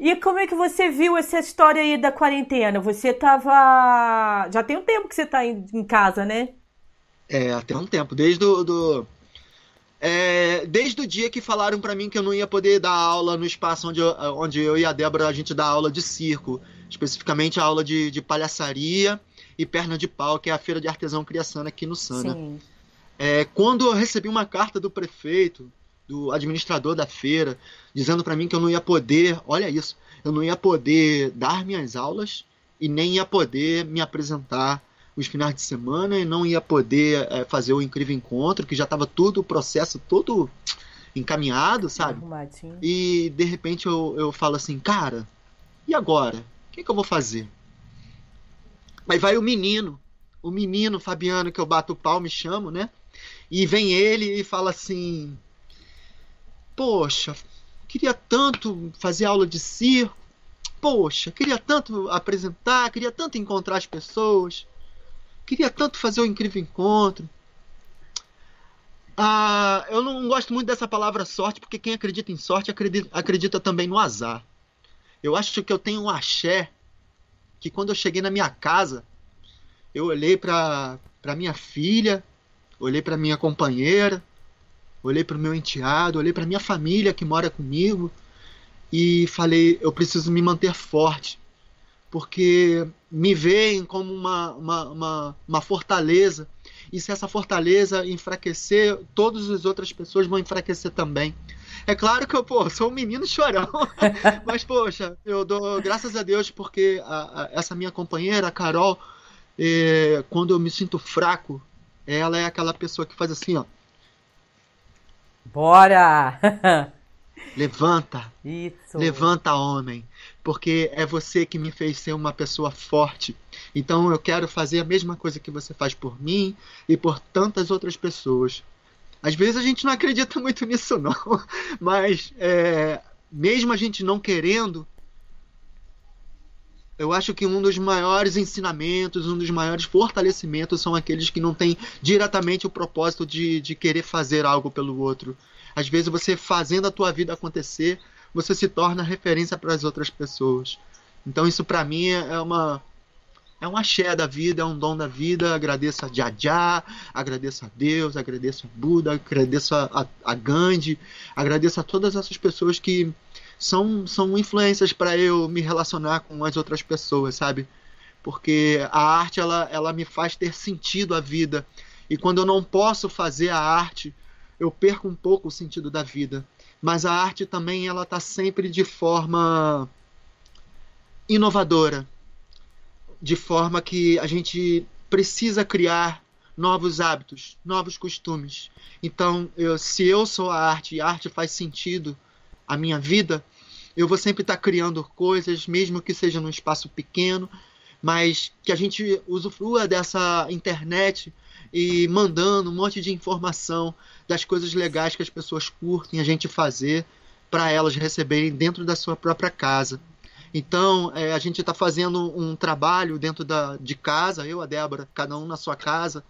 E como é que você viu essa história aí da quarentena? Você tava. Já tem um tempo que você tá em casa, né? É, até um tempo. Desde o. Do é, desde o dia que falaram para mim que eu não ia poder dar aula no espaço onde eu, onde eu e a Débora a gente dá aula de circo, especificamente a aula de, de palhaçaria e perna de pau, que é a feira de artesão criação aqui no Sana. É, quando eu recebi uma carta do prefeito, do administrador da feira, dizendo para mim que eu não ia poder, olha isso, eu não ia poder dar minhas aulas e nem ia poder me apresentar os finais de semana e não ia poder é, fazer o incrível encontro, que já estava tudo o processo todo encaminhado, sabe? E de repente eu, eu falo assim, cara, e agora? O que, que eu vou fazer? Aí vai o menino, o menino Fabiano, que eu bato o pau, me chamo, né? E vem ele e fala assim: Poxa, queria tanto fazer aula de circo. Poxa, queria tanto apresentar, queria tanto encontrar as pessoas. Queria tanto fazer o um incrível encontro. Ah, eu não gosto muito dessa palavra sorte, porque quem acredita em sorte acredita, acredita também no azar. Eu acho que eu tenho um axé que quando eu cheguei na minha casa, eu olhei para minha filha, olhei para minha companheira, olhei para o meu enteado, olhei para minha família que mora comigo e falei: eu preciso me manter forte porque me veem como uma, uma, uma, uma, fortaleza. E se essa fortaleza enfraquecer, todas as outras pessoas vão enfraquecer também. É claro que eu pô, sou um menino chorão, mas poxa, eu dou graças a Deus porque a, a, essa minha companheira, a Carol, é, quando eu me sinto fraco, ela é aquela pessoa que faz assim, ó. Bora! Levanta. Isso. Levanta, homem porque é você que me fez ser uma pessoa forte. Então eu quero fazer a mesma coisa que você faz por mim e por tantas outras pessoas. Às vezes a gente não acredita muito nisso, não, mas é, mesmo a gente não querendo, eu acho que um dos maiores ensinamentos, um dos maiores fortalecimentos são aqueles que não têm diretamente o propósito de, de querer fazer algo pelo outro. Às vezes você fazendo a tua vida acontecer, você se torna referência para as outras pessoas. Então isso para mim é uma é um axé da vida, é um dom da vida. Agradeço a Jajá, agradeço a Deus, agradeço a Buda, agradeço a, a, a Gandhi, agradeço a todas essas pessoas que são, são influências para eu me relacionar com as outras pessoas, sabe? Porque a arte ela, ela me faz ter sentido a vida. E quando eu não posso fazer a arte, eu perco um pouco o sentido da vida mas a arte também ela está sempre de forma inovadora, de forma que a gente precisa criar novos hábitos, novos costumes. Então, eu, se eu sou a arte e a arte faz sentido à minha vida, eu vou sempre estar tá criando coisas, mesmo que seja num espaço pequeno, mas que a gente usufrua dessa internet e mandando um monte de informação das coisas legais que as pessoas curtem a gente fazer para elas receberem dentro da sua própria casa. Então, é, a gente está fazendo um trabalho dentro da, de casa, eu, a Débora, cada um na sua casa,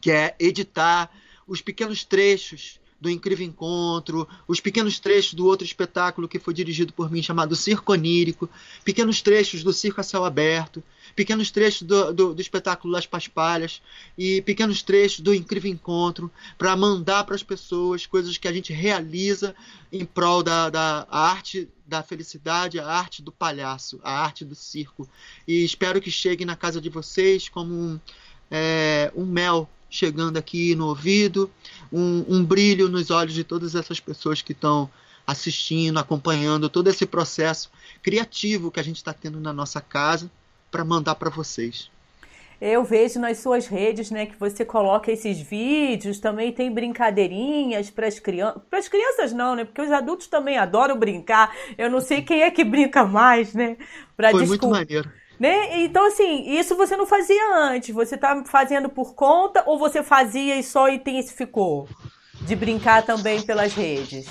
que é editar os pequenos trechos do Incrível Encontro, os pequenos trechos do outro espetáculo que foi dirigido por mim, chamado Circo Onírico, pequenos trechos do Circo a Céu Aberto, pequenos trechos do, do, do espetáculo Las Paspalhas e pequenos trechos do Incrível Encontro, para mandar para as pessoas coisas que a gente realiza em prol da, da arte da felicidade, a arte do palhaço, a arte do circo. E espero que chegue na casa de vocês como um, é, um mel chegando aqui no ouvido, um, um brilho nos olhos de todas essas pessoas que estão assistindo, acompanhando todo esse processo criativo que a gente está tendo na nossa casa para mandar para vocês. Eu vejo nas suas redes, né, que você coloca esses vídeos, também tem brincadeirinhas para as crianças. Para as crianças não, né? Porque os adultos também adoram brincar. Eu não sei quem é que brinca mais, né? Pra Foi muito maneiro. Né? Então, assim, isso você não fazia antes. Você tá fazendo por conta ou você fazia e só intensificou? De brincar também pelas redes?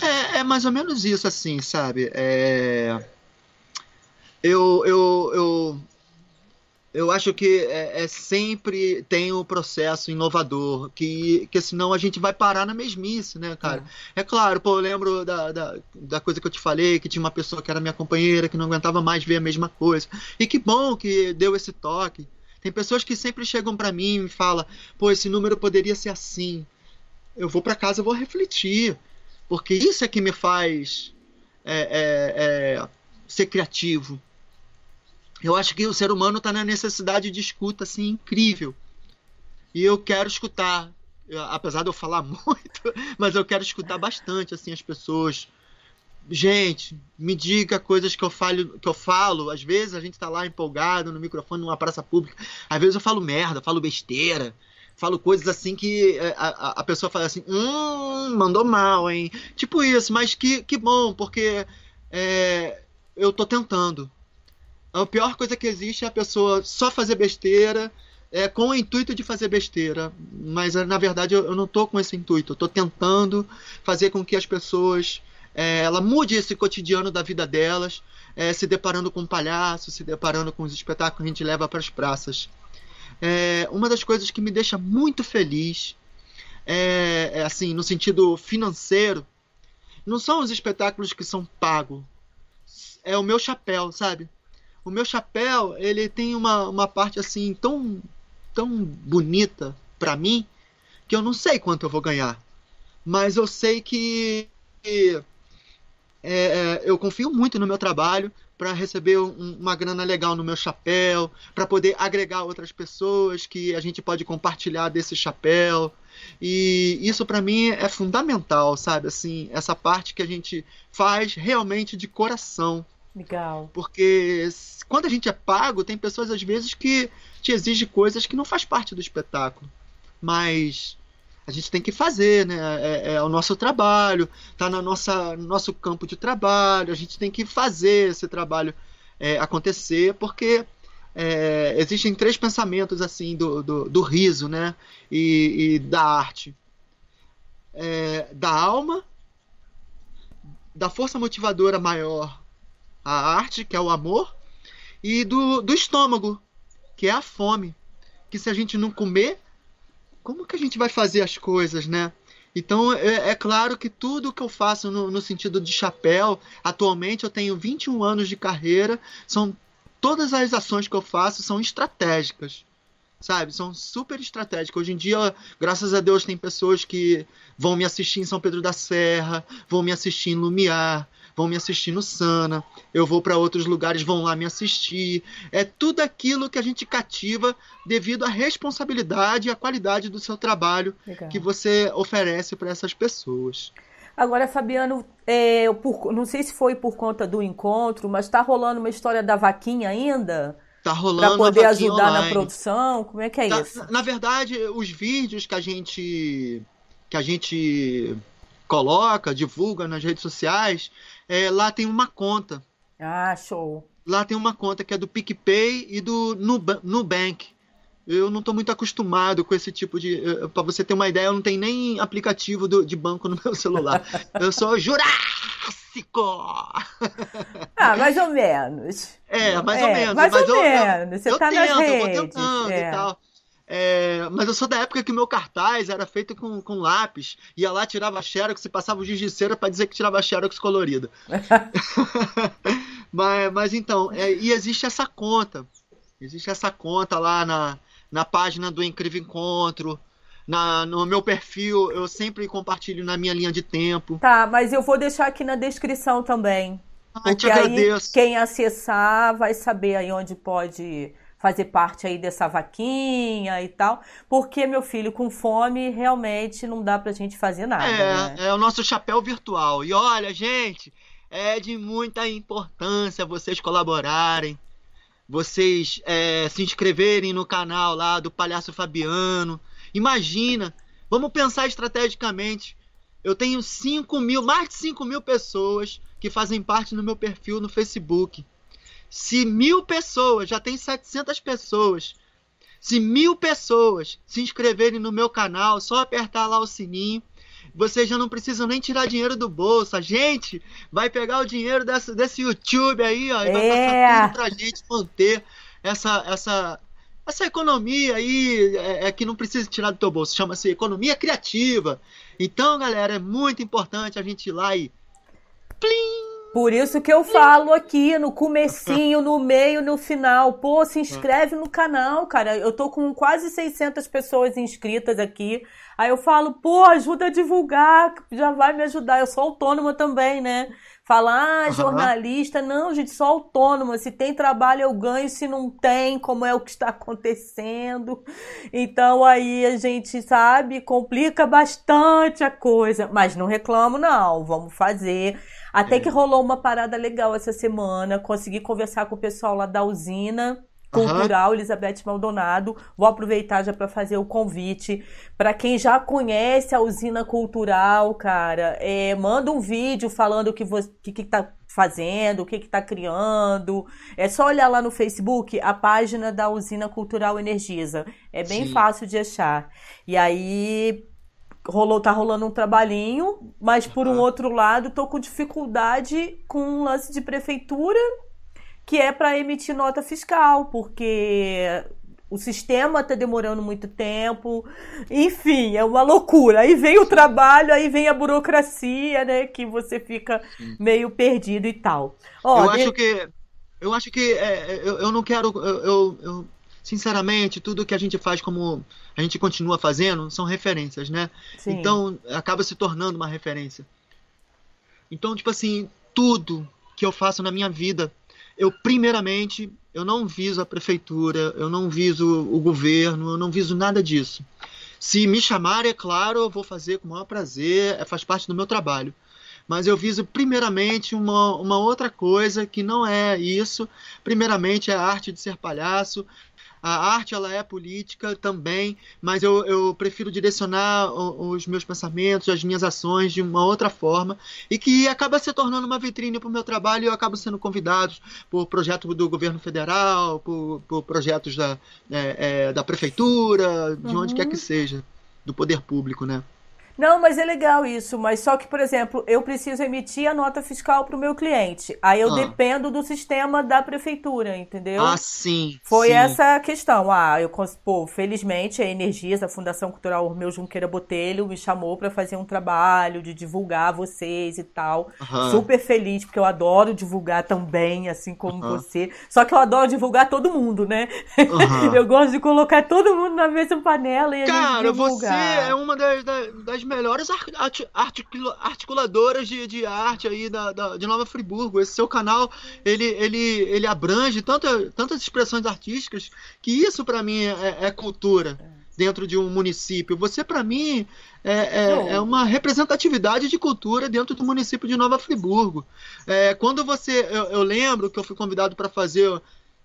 É, é mais ou menos isso, assim, sabe? É... Eu, eu, eu, eu acho que é, é, sempre tem um processo inovador, que, que senão a gente vai parar na mesmice, né, cara? É, é claro, pô, eu lembro da, da, da, coisa que eu te falei, que tinha uma pessoa que era minha companheira, que não aguentava mais ver a mesma coisa. E que bom que deu esse toque. Tem pessoas que sempre chegam para mim e me falam, pô, esse número poderia ser assim. Eu vou para casa, eu vou refletir. Porque isso é que me faz é, é, é ser criativo eu acho que o ser humano está na necessidade de escuta assim incrível. E eu quero escutar, apesar de eu falar muito, mas eu quero escutar bastante assim as pessoas. Gente, me diga coisas que eu falo, que eu falo. Às vezes a gente está lá empolgado no microfone numa praça pública. Às vezes eu falo merda, falo besteira, falo coisas assim que é, a, a pessoa fala assim, hum, mandou mal, hein? Tipo isso, mas que, que bom, porque é, eu tô tentando a pior coisa que existe é a pessoa só fazer besteira é, com o intuito de fazer besteira. Mas na verdade eu, eu não estou com esse intuito. Estou tentando fazer com que as pessoas é, ela mude esse cotidiano da vida delas, é, se deparando com um palhaço, se deparando com os espetáculos que a gente leva para as praças. É, uma das coisas que me deixa muito feliz é, é, assim no sentido financeiro não são os espetáculos que são pagos é o meu chapéu sabe o meu chapéu, ele tem uma, uma parte assim tão, tão bonita para mim que eu não sei quanto eu vou ganhar. Mas eu sei que é, é, eu confio muito no meu trabalho para receber um, uma grana legal no meu chapéu, para poder agregar outras pessoas que a gente pode compartilhar desse chapéu. E isso para mim é fundamental, sabe? Assim, essa parte que a gente faz realmente de coração. Legal. Porque quando a gente é pago, tem pessoas às vezes que te exigem coisas que não faz parte do espetáculo. Mas a gente tem que fazer, né? É, é o nosso trabalho, tá na nossa, no nosso campo de trabalho, a gente tem que fazer esse trabalho é, acontecer, porque é, existem três pensamentos assim do, do, do riso, né? E, e da arte. É, da alma, da força motivadora maior a arte, que é o amor, e do, do estômago, que é a fome. Que se a gente não comer, como que a gente vai fazer as coisas, né? Então, é, é, claro que tudo que eu faço no, no, sentido de chapéu, atualmente eu tenho 21 anos de carreira, são todas as ações que eu faço são estratégicas, sabe? São super estratégicas. Hoje em dia, graças a Deus, tem pessoas que vão me assistir em São Pedro da Serra, vão me assistir em Lumiar, vão me assistir no Sana, eu vou para outros lugares, vão lá me assistir. É tudo aquilo que a gente cativa devido à responsabilidade e à qualidade do seu trabalho Legal. que você oferece para essas pessoas. Agora, Fabiano, é, por, não sei se foi por conta do encontro, mas está rolando uma história da vaquinha ainda? Tá rolando. Para poder ajudar online. na produção? Como é que é tá, isso? Na verdade, os vídeos que a gente que a gente coloca, divulga nas redes sociais, é, lá tem uma conta. Ah, show. Lá tem uma conta que é do PicPay e do Nubank. Eu não estou muito acostumado com esse tipo de. Eh, Para você ter uma ideia, eu não tenho nem aplicativo do, de banco no meu celular. eu sou Jurássico! Ah, mais ou menos. É, mais é, ou menos. Mais ou eu, menos. Você eu, tá eu tento, nas redes. Eu vou tentando é. e tal. É, mas eu sou da época que o meu cartaz era feito com, com lápis, ia lá, tirava xerox e passava o giz de cera para dizer que tirava xerox colorida. mas, mas então, é, e existe essa conta. Existe essa conta lá na, na página do Incrível Encontro. Na, no meu perfil, eu sempre compartilho na minha linha de tempo. Tá, mas eu vou deixar aqui na descrição também. Ah, porque te agradeço. Aí, quem acessar vai saber aí onde pode fazer parte aí dessa vaquinha e tal, porque meu filho com fome realmente não dá pra gente fazer nada. É, né? é o nosso chapéu virtual. E olha, gente, é de muita importância vocês colaborarem. vocês é, se inscreverem no canal lá do Palhaço Fabiano. Imagina, vamos pensar estrategicamente. Eu tenho 5 mil, mais de 5 mil pessoas que fazem parte do meu perfil no Facebook. Se mil pessoas, já tem 700 pessoas, se mil pessoas se inscreverem no meu canal, só apertar lá o sininho, vocês já não precisam nem tirar dinheiro do bolso. A gente vai pegar o dinheiro desse, desse YouTube aí, ó, e vai É. passar tudo pra gente manter essa, essa, essa economia aí é, é que não precisa tirar do teu bolso. Chama-se economia criativa. Então, galera, é muito importante a gente ir lá e. Plim! Por isso que eu falo aqui no comecinho, no meio, no final. Pô, se inscreve no canal, cara. Eu tô com quase 600 pessoas inscritas aqui. Aí eu falo, pô, ajuda a divulgar, já vai me ajudar. Eu sou autônoma também, né? Falar, ah, Aham. jornalista. Não, gente, sou autônoma. Se tem trabalho, eu ganho. Se não tem, como é o que está acontecendo. Então aí a gente, sabe, complica bastante a coisa. Mas não reclamo, não. Vamos fazer. Até É. que rolou uma parada legal essa semana. Consegui conversar com o pessoal lá da usina Cultural Elizabeth Maldonado. Vou aproveitar já para fazer o convite para quem já conhece a usina cultural, cara. é, manda um vídeo falando o que você que, que tá fazendo, o que que tá criando. É só olhar lá no Facebook a página da usina cultural Energisa. É bem Sim. fácil de achar. E aí rolou, tá rolando um trabalhinho, mas por um Aham. outro lado, tô com dificuldade com um lance de prefeitura, que é para emitir nota fiscal, porque o sistema tá demorando muito tempo. Enfim, é uma loucura. Aí vem o trabalho, aí vem a burocracia, né, que você fica Sim. meio perdido e tal. Ó, eu de- acho que eu acho que é, eu, eu não quero eu, eu- eu- sinceramente tudo que a gente faz como a gente continua fazendo são referências né sim. então acaba se tornando uma referência então tipo assim tudo que eu faço na minha vida eu primeiramente eu não viso a prefeitura eu não viso o governo eu não viso nada disso se me chamarem é claro eu vou fazer com o maior prazer é, faz parte do meu trabalho mas eu viso primeiramente uma, uma outra coisa que não é isso. Primeiramente é a arte de ser palhaço. A arte ela é política também, mas eu, eu prefiro direcionar os meus pensamentos, as minhas ações de uma outra forma e que acaba se tornando uma vitrine para o meu trabalho e eu acabo sendo convidado por projetos do governo federal, por, por projetos da, é, é, da prefeitura, de onde Uhum. quer que seja, do poder público, né? Não, mas é legal isso. Mas só que, por exemplo, eu preciso emitir a nota fiscal para o meu cliente. Aí eu Ah. dependo do sistema da prefeitura, entendeu? Ah, sim. Foi sim. essa a questão. Ah, eu, pô, felizmente a Energias, a Fundação Cultural Ormeu Junqueira Botelho, me chamou para fazer um trabalho de divulgar vocês e tal. Aham. Super feliz, porque eu adoro divulgar também, assim como Aham. você. Só que eu adoro divulgar todo mundo, né? Aham. Eu gosto de colocar todo mundo na mesma panela e a gente Cara, você divulgar. é uma das, das, das melhores ar- arti- articula- articuladoras de, de arte aí da, da- de Nova Friburgo. Esse seu canal, ele, ele, ele abrange tanta, tantas expressões artísticas que isso pra mim é, é cultura dentro de um município. Você pra mim é, é, é uma representatividade de cultura dentro do município de Nova Friburgo. É, quando você, eu, eu lembro que eu fui convidado para fazer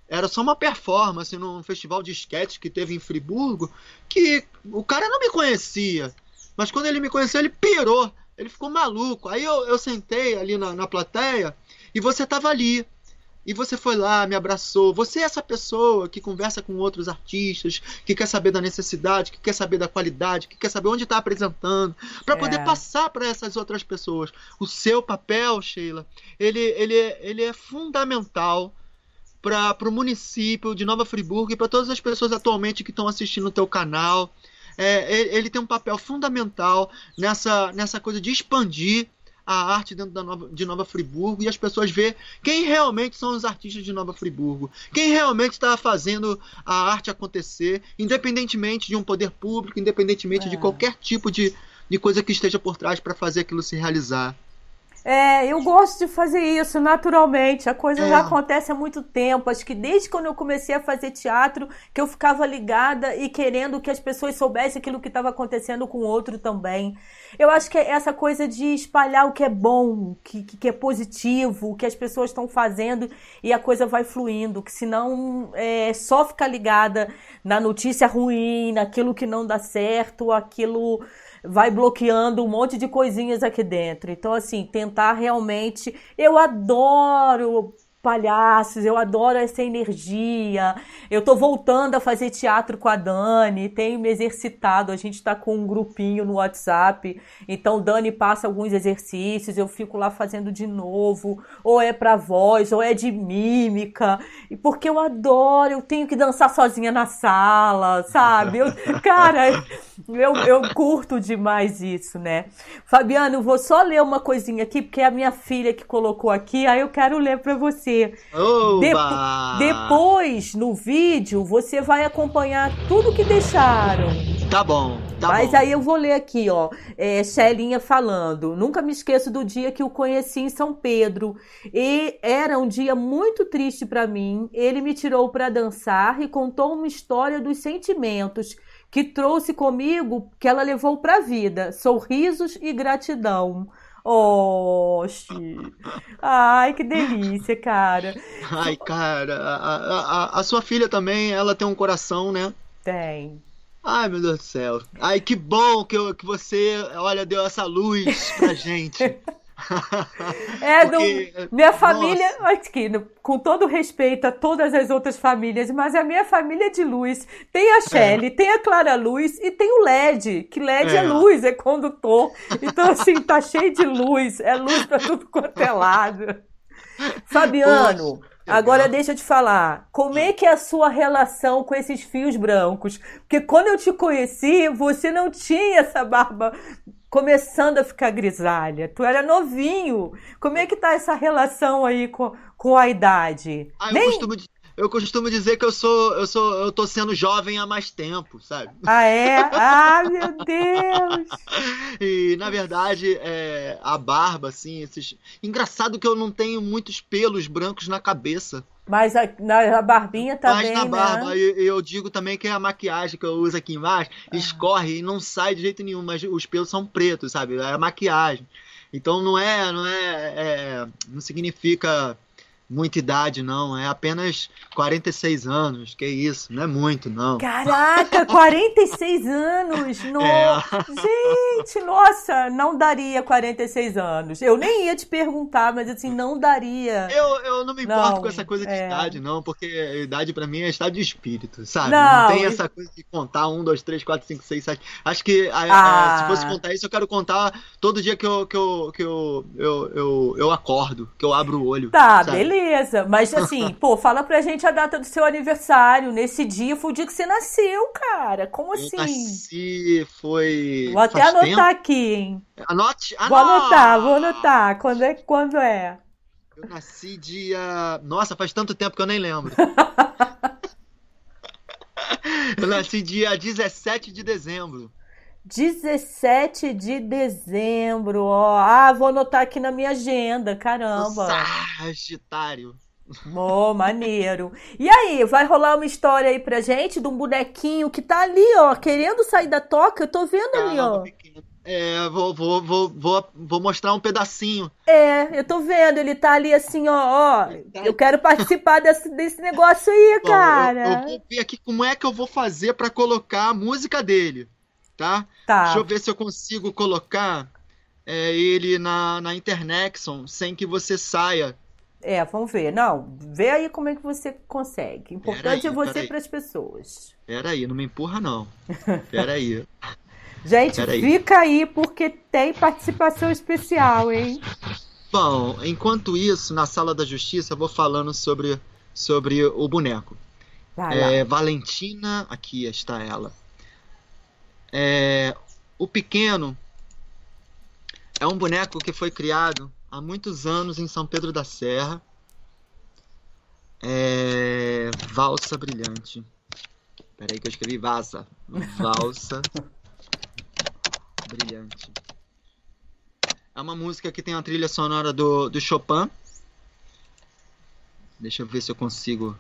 era só uma performance num festival de sketch que teve em Friburgo, que o cara não me conhecia. Mas quando ele me conheceu, ele pirou. Ele ficou maluco. Aí eu, eu sentei ali na, na plateia e você tava ali. E você foi lá, me abraçou. Você é essa pessoa que conversa com outros artistas, que quer saber da necessidade, que quer saber da qualidade, que quer saber onde está apresentando, para É. poder passar para essas outras pessoas. O seu papel, Sheila, ele, ele, é- ele é fundamental para o município de Nova Friburgo e para todas as pessoas atualmente que estão assistindo o teu canal. É, ele, tem um papel fundamental nessa, nessa coisa de expandir a arte dentro da Nova, de Nova Friburgo e as pessoas ver quem realmente são os artistas de Nova Friburgo, quem realmente está fazendo a arte acontecer, independentemente de um poder público, independentemente É. de qualquer tipo de, de coisa que esteja por trás para fazer aquilo se realizar. É, eu gosto de fazer isso naturalmente. A coisa é. já acontece há muito tempo. Acho que desde quando eu comecei a fazer teatro, que eu ficava ligada e querendo que as pessoas soubessem aquilo que estava acontecendo com o outro também. Eu acho que é essa coisa de espalhar o que é bom, que, que é positivo, o que as pessoas estão fazendo e a coisa vai fluindo, que senão é só ficar ligada na notícia ruim, naquilo que não dá certo, aquilo vai bloqueando um monte de coisinhas aqui dentro. Então, assim, tentar realmente. Eu adoro palhaços, eu adoro essa energia. Eu tô voltando a fazer teatro com a Dani, tenho me exercitado. A gente tá com um grupinho no WhatsApp, então Dani passa alguns exercícios, eu fico lá fazendo de novo, ou é para voz, ou é de mímica. E porque eu adoro, eu tenho que dançar sozinha na sala, sabe? Eu, cara, eu, eu curto demais isso, né? Fabiano, vou só ler uma coisinha aqui, porque é a minha filha que colocou aqui, aí eu quero ler para você. De depois, no vídeo, você vai acompanhar tudo que deixaram. Tá bom, tá Mas bom. aí eu vou ler aqui, ó. É, Celinha falando. Nunca me esqueço do dia que o conheci em São Pedro. E era um dia muito triste para mim. Ele me tirou para dançar e contou uma história dos sentimentos que trouxe comigo que ela levou para a vida, sorrisos e gratidão. Oxi. Ai, que delícia, cara. Ai, cara, a, a, a, sua filha também, ela tem um coração, né? Tem. Ai, meu Deus do céu. Ai, que bom que, eu, que você, olha, deu essa luz pra gente. É, Porque, do, minha família, aqui, com todo respeito a todas as outras famílias, mas a minha família é de luz. Tem a Shelly, é. tem a Clara Luz e tem o LED, que LED é, é luz, é condutor. Então, assim, tá cheio de luz, é luz pra tudo quanto é lado. Fabiano, Poxa. Agora deixa eu te falar, como é que é a sua relação com esses fios brancos? Porque quando eu te conheci, você não tinha essa barba começando a ficar grisalha. Tu era novinho. Como é que tá essa relação aí com, com a idade? Ah, Nem... eu, costumo, eu costumo dizer que eu sou, eu sou, eu tô sendo jovem há mais tempo, sabe? Ah, é? Ah, meu Deus! e, na verdade, é, a barba, assim, esses... Engraçado que eu não tenho muitos pelos brancos na cabeça. Mas a, na, a barbinha também, Mas na barba, né? eu, eu, digo também que é a maquiagem que eu uso aqui embaixo ah. escorre e não sai de jeito nenhum, mas os pelos são pretos, sabe? É a maquiagem. Então não é, não é, é não significa muita idade, não. É apenas 46 anos. Que isso, não é muito, não. Caraca, 46 anos! Nossa! É. Gente, nossa, não daria 46 anos. Eu nem ia te perguntar, mas assim, não daria. Eu, eu não me importo não, com essa coisa de é... idade, não, porque idade para mim é estado de espírito, sabe? Não, não tem essa coisa de contar 1, 2, 3, 4, 5, 6, 7. Acho que ah. se fosse contar isso, eu quero contar todo dia que eu, que eu, que eu, eu, eu, eu acordo, que eu abro o olho. Tá, sabe? beleza beleza. Mas assim, pô, fala pra gente a data do seu aniversário. Nesse dia foi o dia que você nasceu, cara. Como assim? Eu nasci, foi. Vou até anotar tempo. aqui, hein? Anote, anote. Vou anotar, vou anotar. Quando é, quando é? Eu nasci dia. Nossa, faz tanto tempo que eu nem lembro. eu nasci dia 17 de dezembro. 17 de dezembro, ó. Ah, vou anotar aqui na minha agenda, caramba. Sagitário. Ô, oh, maneiro. E aí, vai rolar uma história aí pra gente de um bonequinho que tá ali, ó, querendo sair da toca? Eu tô vendo ali, ó. É, vou, vou, vou, vou, vou mostrar um pedacinho. É, eu tô vendo, ele tá ali assim, ó, ó. Eu quero participar desse, desse negócio aí, Bom, cara. Eu, eu, vou ver aqui como é que eu vou fazer para colocar a música dele tá? tá? Deixa eu ver se eu consigo colocar é, ele na, na Internexon sem que você saia. É, vamos ver. Não, vê aí como é que você consegue. Importante é você para as pessoas. Pera aí, não me empurra não. Pera aí. Gente, fica aí porque tem participação especial, hein? Bom, enquanto isso, na sala da justiça, eu vou falando sobre, sobre o boneco. É, Valentina, aqui está ela. É, o Pequeno é um boneco que foi criado há muitos anos em São Pedro da Serra. É, valsa brilhante. Peraí que eu escrevi vaza. Valsa brilhante. É uma música que tem a trilha sonora do, do Chopin. Deixa eu ver se eu consigo.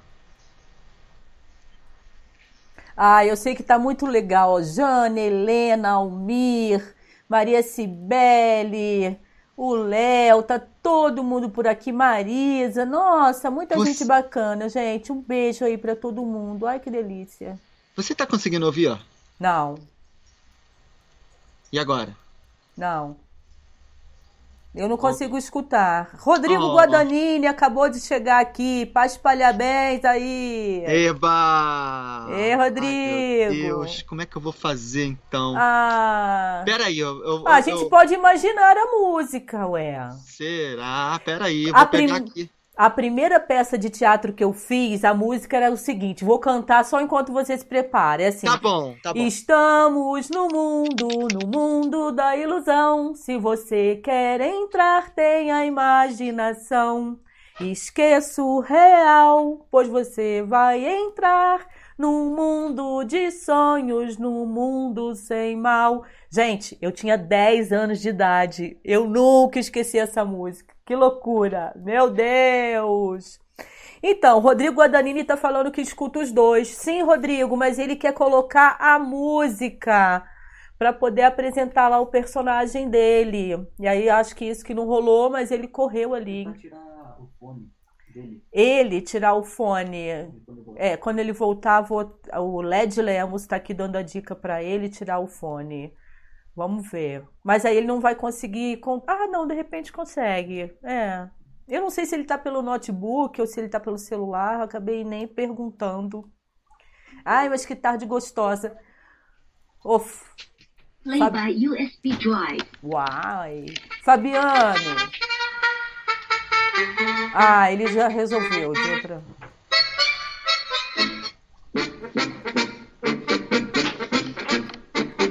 Ah, eu sei que tá muito legal. Jane, Helena, Almir, Maria Cibele, o Léo, tá todo mundo por aqui, Marisa. Nossa, muita Você- gente bacana, gente. Um beijo aí pra todo mundo. Ai, que delícia. Você tá conseguindo ouvir, ó? Não, E agora? não. Eu não consigo escutar. Rodrigo Oh. Guadagnini acabou de chegar aqui. Paz parabéns aí. Eba! Ei, Ai, Rodrigo. meu Deus, como é que eu vou fazer então? Ah, Pera aí, eu, eu- a eu- gente pode imaginar a música, ué. Será? Pera aí, eu A vou pegar prim- aqui. A primeira peça de teatro que eu fiz, a música era o seguinte: vou cantar só enquanto você se prepara. É assim. Tá bom, tá bom. Estamos no mundo, no mundo da ilusão. Se você quer entrar, tenha imaginação. Esqueça o real, pois você vai entrar num mundo de sonhos, num mundo sem mal. Gente, eu tinha 10 anos de idade. Eu nunca esqueci essa música. Que loucura! Meu Deus! Então, Rodrigo Guadagnini tá falando que escuta os dois. Sim, Rodrigo, mas ele quer colocar a música para poder apresentar lá o personagem dele. E aí acho que isso que não rolou, mas ele correu ali. Vai tirar o fone dele. Ele tirar o fone. quando ele. É, quando ele voltar, vou- o Led Lemos está aqui dando a dica para ele tirar o fone. Vamos ver. Mas aí ele não vai conseguir. con- Ah, não, de repente consegue. É. Eu não sei se ele tá pelo notebook ou se ele tá pelo celular. Acabei nem perguntando. Ai, mas que tarde gostosa. Uf. Play Fab- by USB drive. Uai. Fabiano. Ah, ele já resolveu. Deu pra...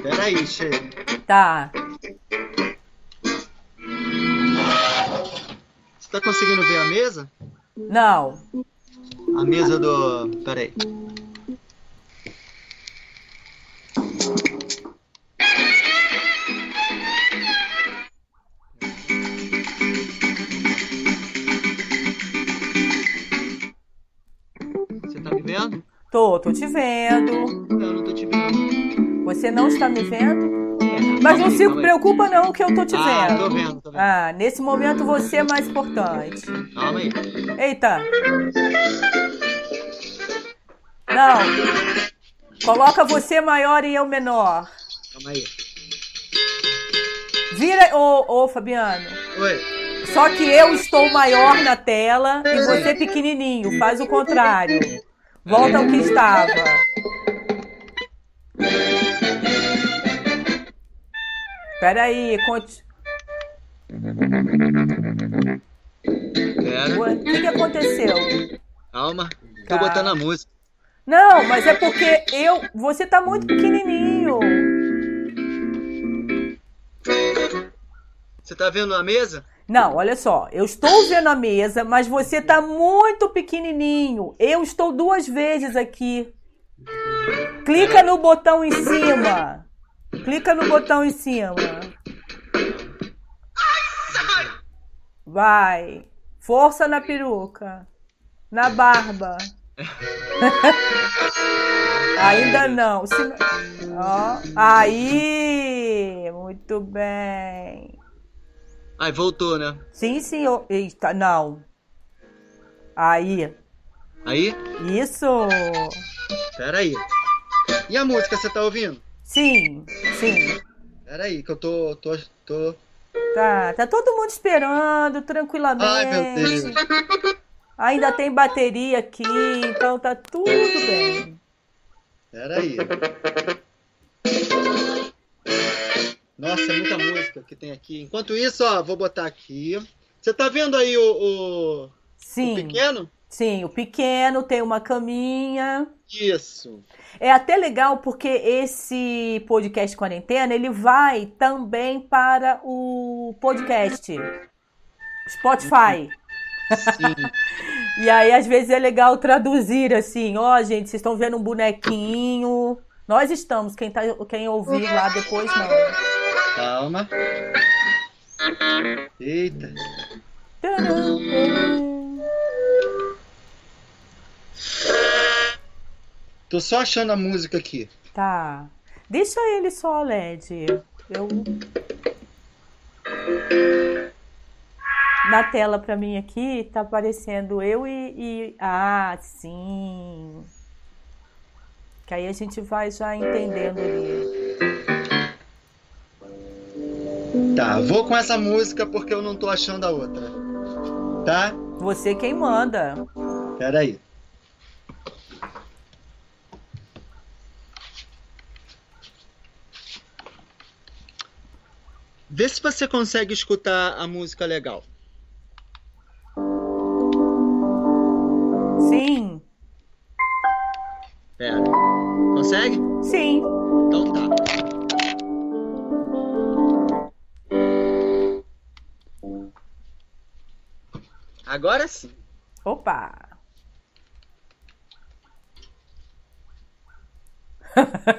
Pera aí, Che. Tá. Você tá conseguindo ver a mesa? Não. A mesa do. Pera aí. Você tá me vendo? Tô, tô te vendo. Eu não tô te vendo. Você não está me vendo? Mas não se aí. preocupa não que eu tô te Ah, vendo. tô vendo, tô vendo. Ah, nesse momento você é mais importante. Calma aí. Eita. Não. Coloca você maior e eu menor. Calma aí. Vira, ô, ô Fabiano. Oi. Só que eu estou maior na tela e você pequenininho. Faz o contrário. Volta ao que estava. Peraí, conte... Pera. O que, que aconteceu? Calma. Tô Tá. botando a música. Não, mas é porque eu. Você tá muito pequenininho. Você tá vendo a mesa? Não, olha só. Eu estou vendo a mesa, mas você tá muito pequenininho. Eu estou duas vezes aqui. Clica no botão em cima. Clica no botão em cima. Vai. Força na peruca. Na barba. Ainda não. Se... Ó. Aí! Muito bem. Aí voltou, né? Sim, senhor. Eita, não. Aí. Aí? Isso. Pera aí. E a música, você tá ouvindo? Sim, sim. Pera aí, que eu tô. tô, tô... Tá, tá todo mundo esperando tranquilamente. Ai, meu Deus. Ainda tem bateria aqui, então tá tudo bem. Pera aí. Nossa, é muita música que tem aqui. Enquanto isso, ó, vou botar aqui. Você tá vendo aí o, o, o Sim, pequeno? Sim, o pequeno tem uma caminha. Isso. É até legal porque esse podcast quarentena, ele vai também para o podcast Spotify. Sim. E aí, às vezes, é legal traduzir assim, ó, gente, vocês estão vendo um bonequinho. Nós estamos, quem, tá, quem ouvir lá depois não. Calma. Eita. Taran, taran. Tô só achando a música aqui. Tá. Deixa ele só, LED. Eu. Na tela pra mim aqui tá aparecendo eu e, e- Ah, sim. Que aí a gente vai já entendendo ali. Tá, vou com essa música porque eu não tô achando a outra. Tá? Você quem manda. Pera Vê se você consegue escutar a música legal. Sim. Pera. Consegue? Sim. Então tá. Agora sim. Opa.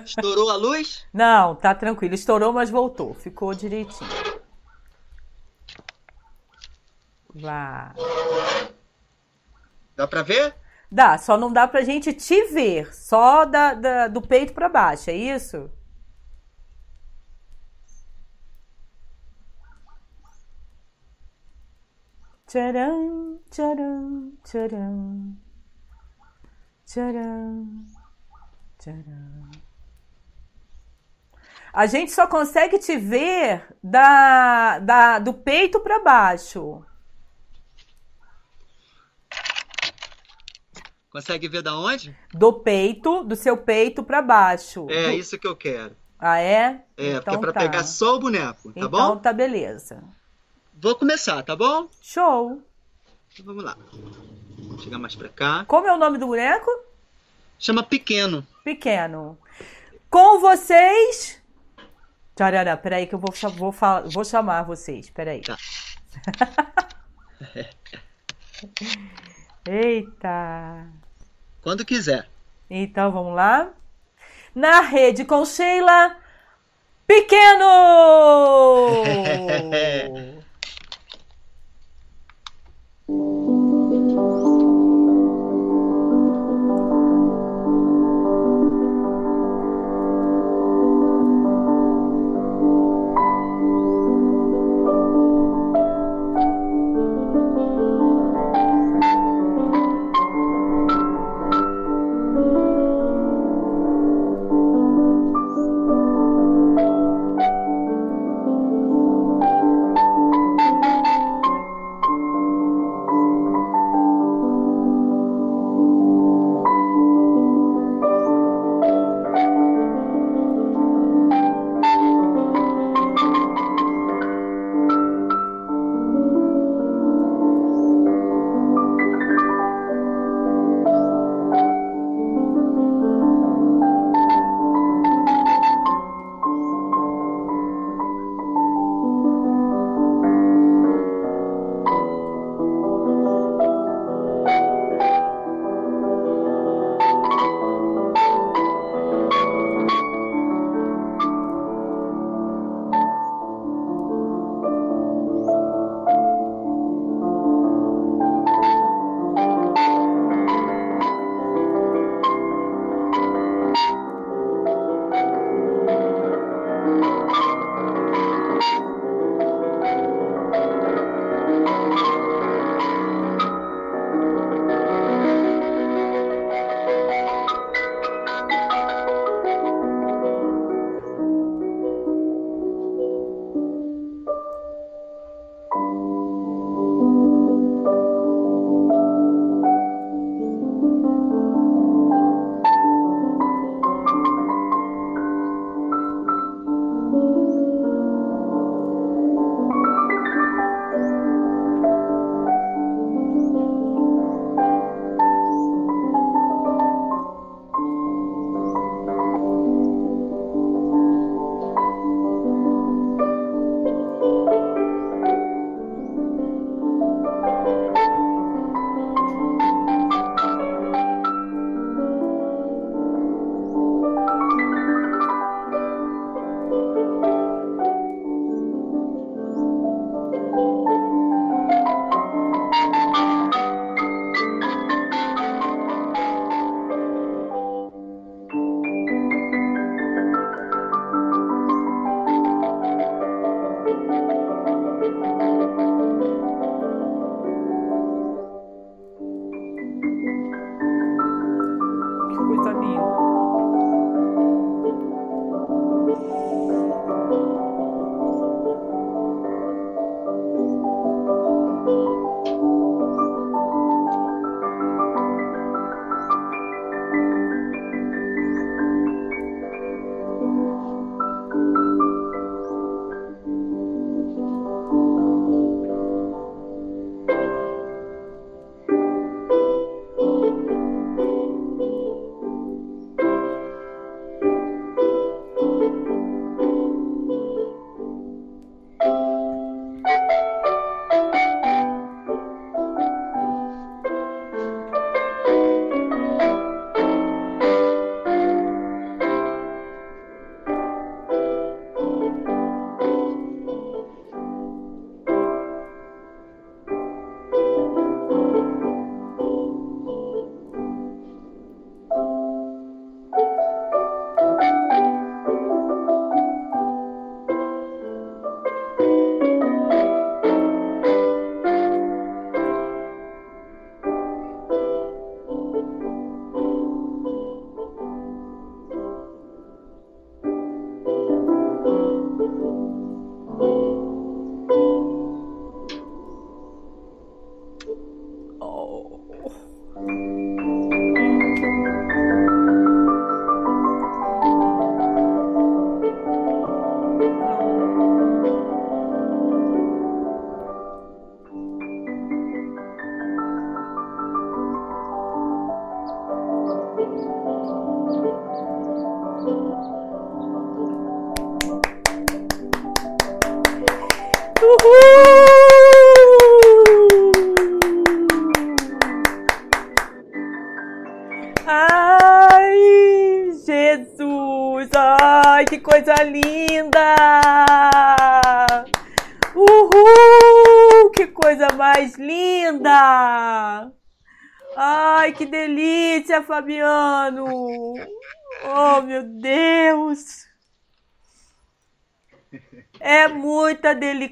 Estourou a luz? Não, tá tranquilo. Estourou, mas voltou. Ficou direitinho. Vá. Dá pra ver? Dá, só não dá pra gente te ver. Só da, da- do peito pra baixo, é isso? Tcharam, tcharam, tcharam. Tcharam, tcharam. A gente só consegue te ver da, da, do peito pra baixo. Consegue ver da onde? Do peito, do seu peito pra baixo. É Do- isso que eu quero. Ah, é? É, porque é pra tá. pegar só o boneco, tá então bom? tá beleza. Vou começar, tá bom? Show. Então vamos lá. Vou chegar mais pra cá. Como é o nome do boneco? Chama pequeno. Pequeno. Com vocês. Tcharará, peraí que eu vou, vou, vou chamar vocês, peraí. Tá. Eita! Quando quiser. Então vamos lá. Na rede com Sheila Pequeno!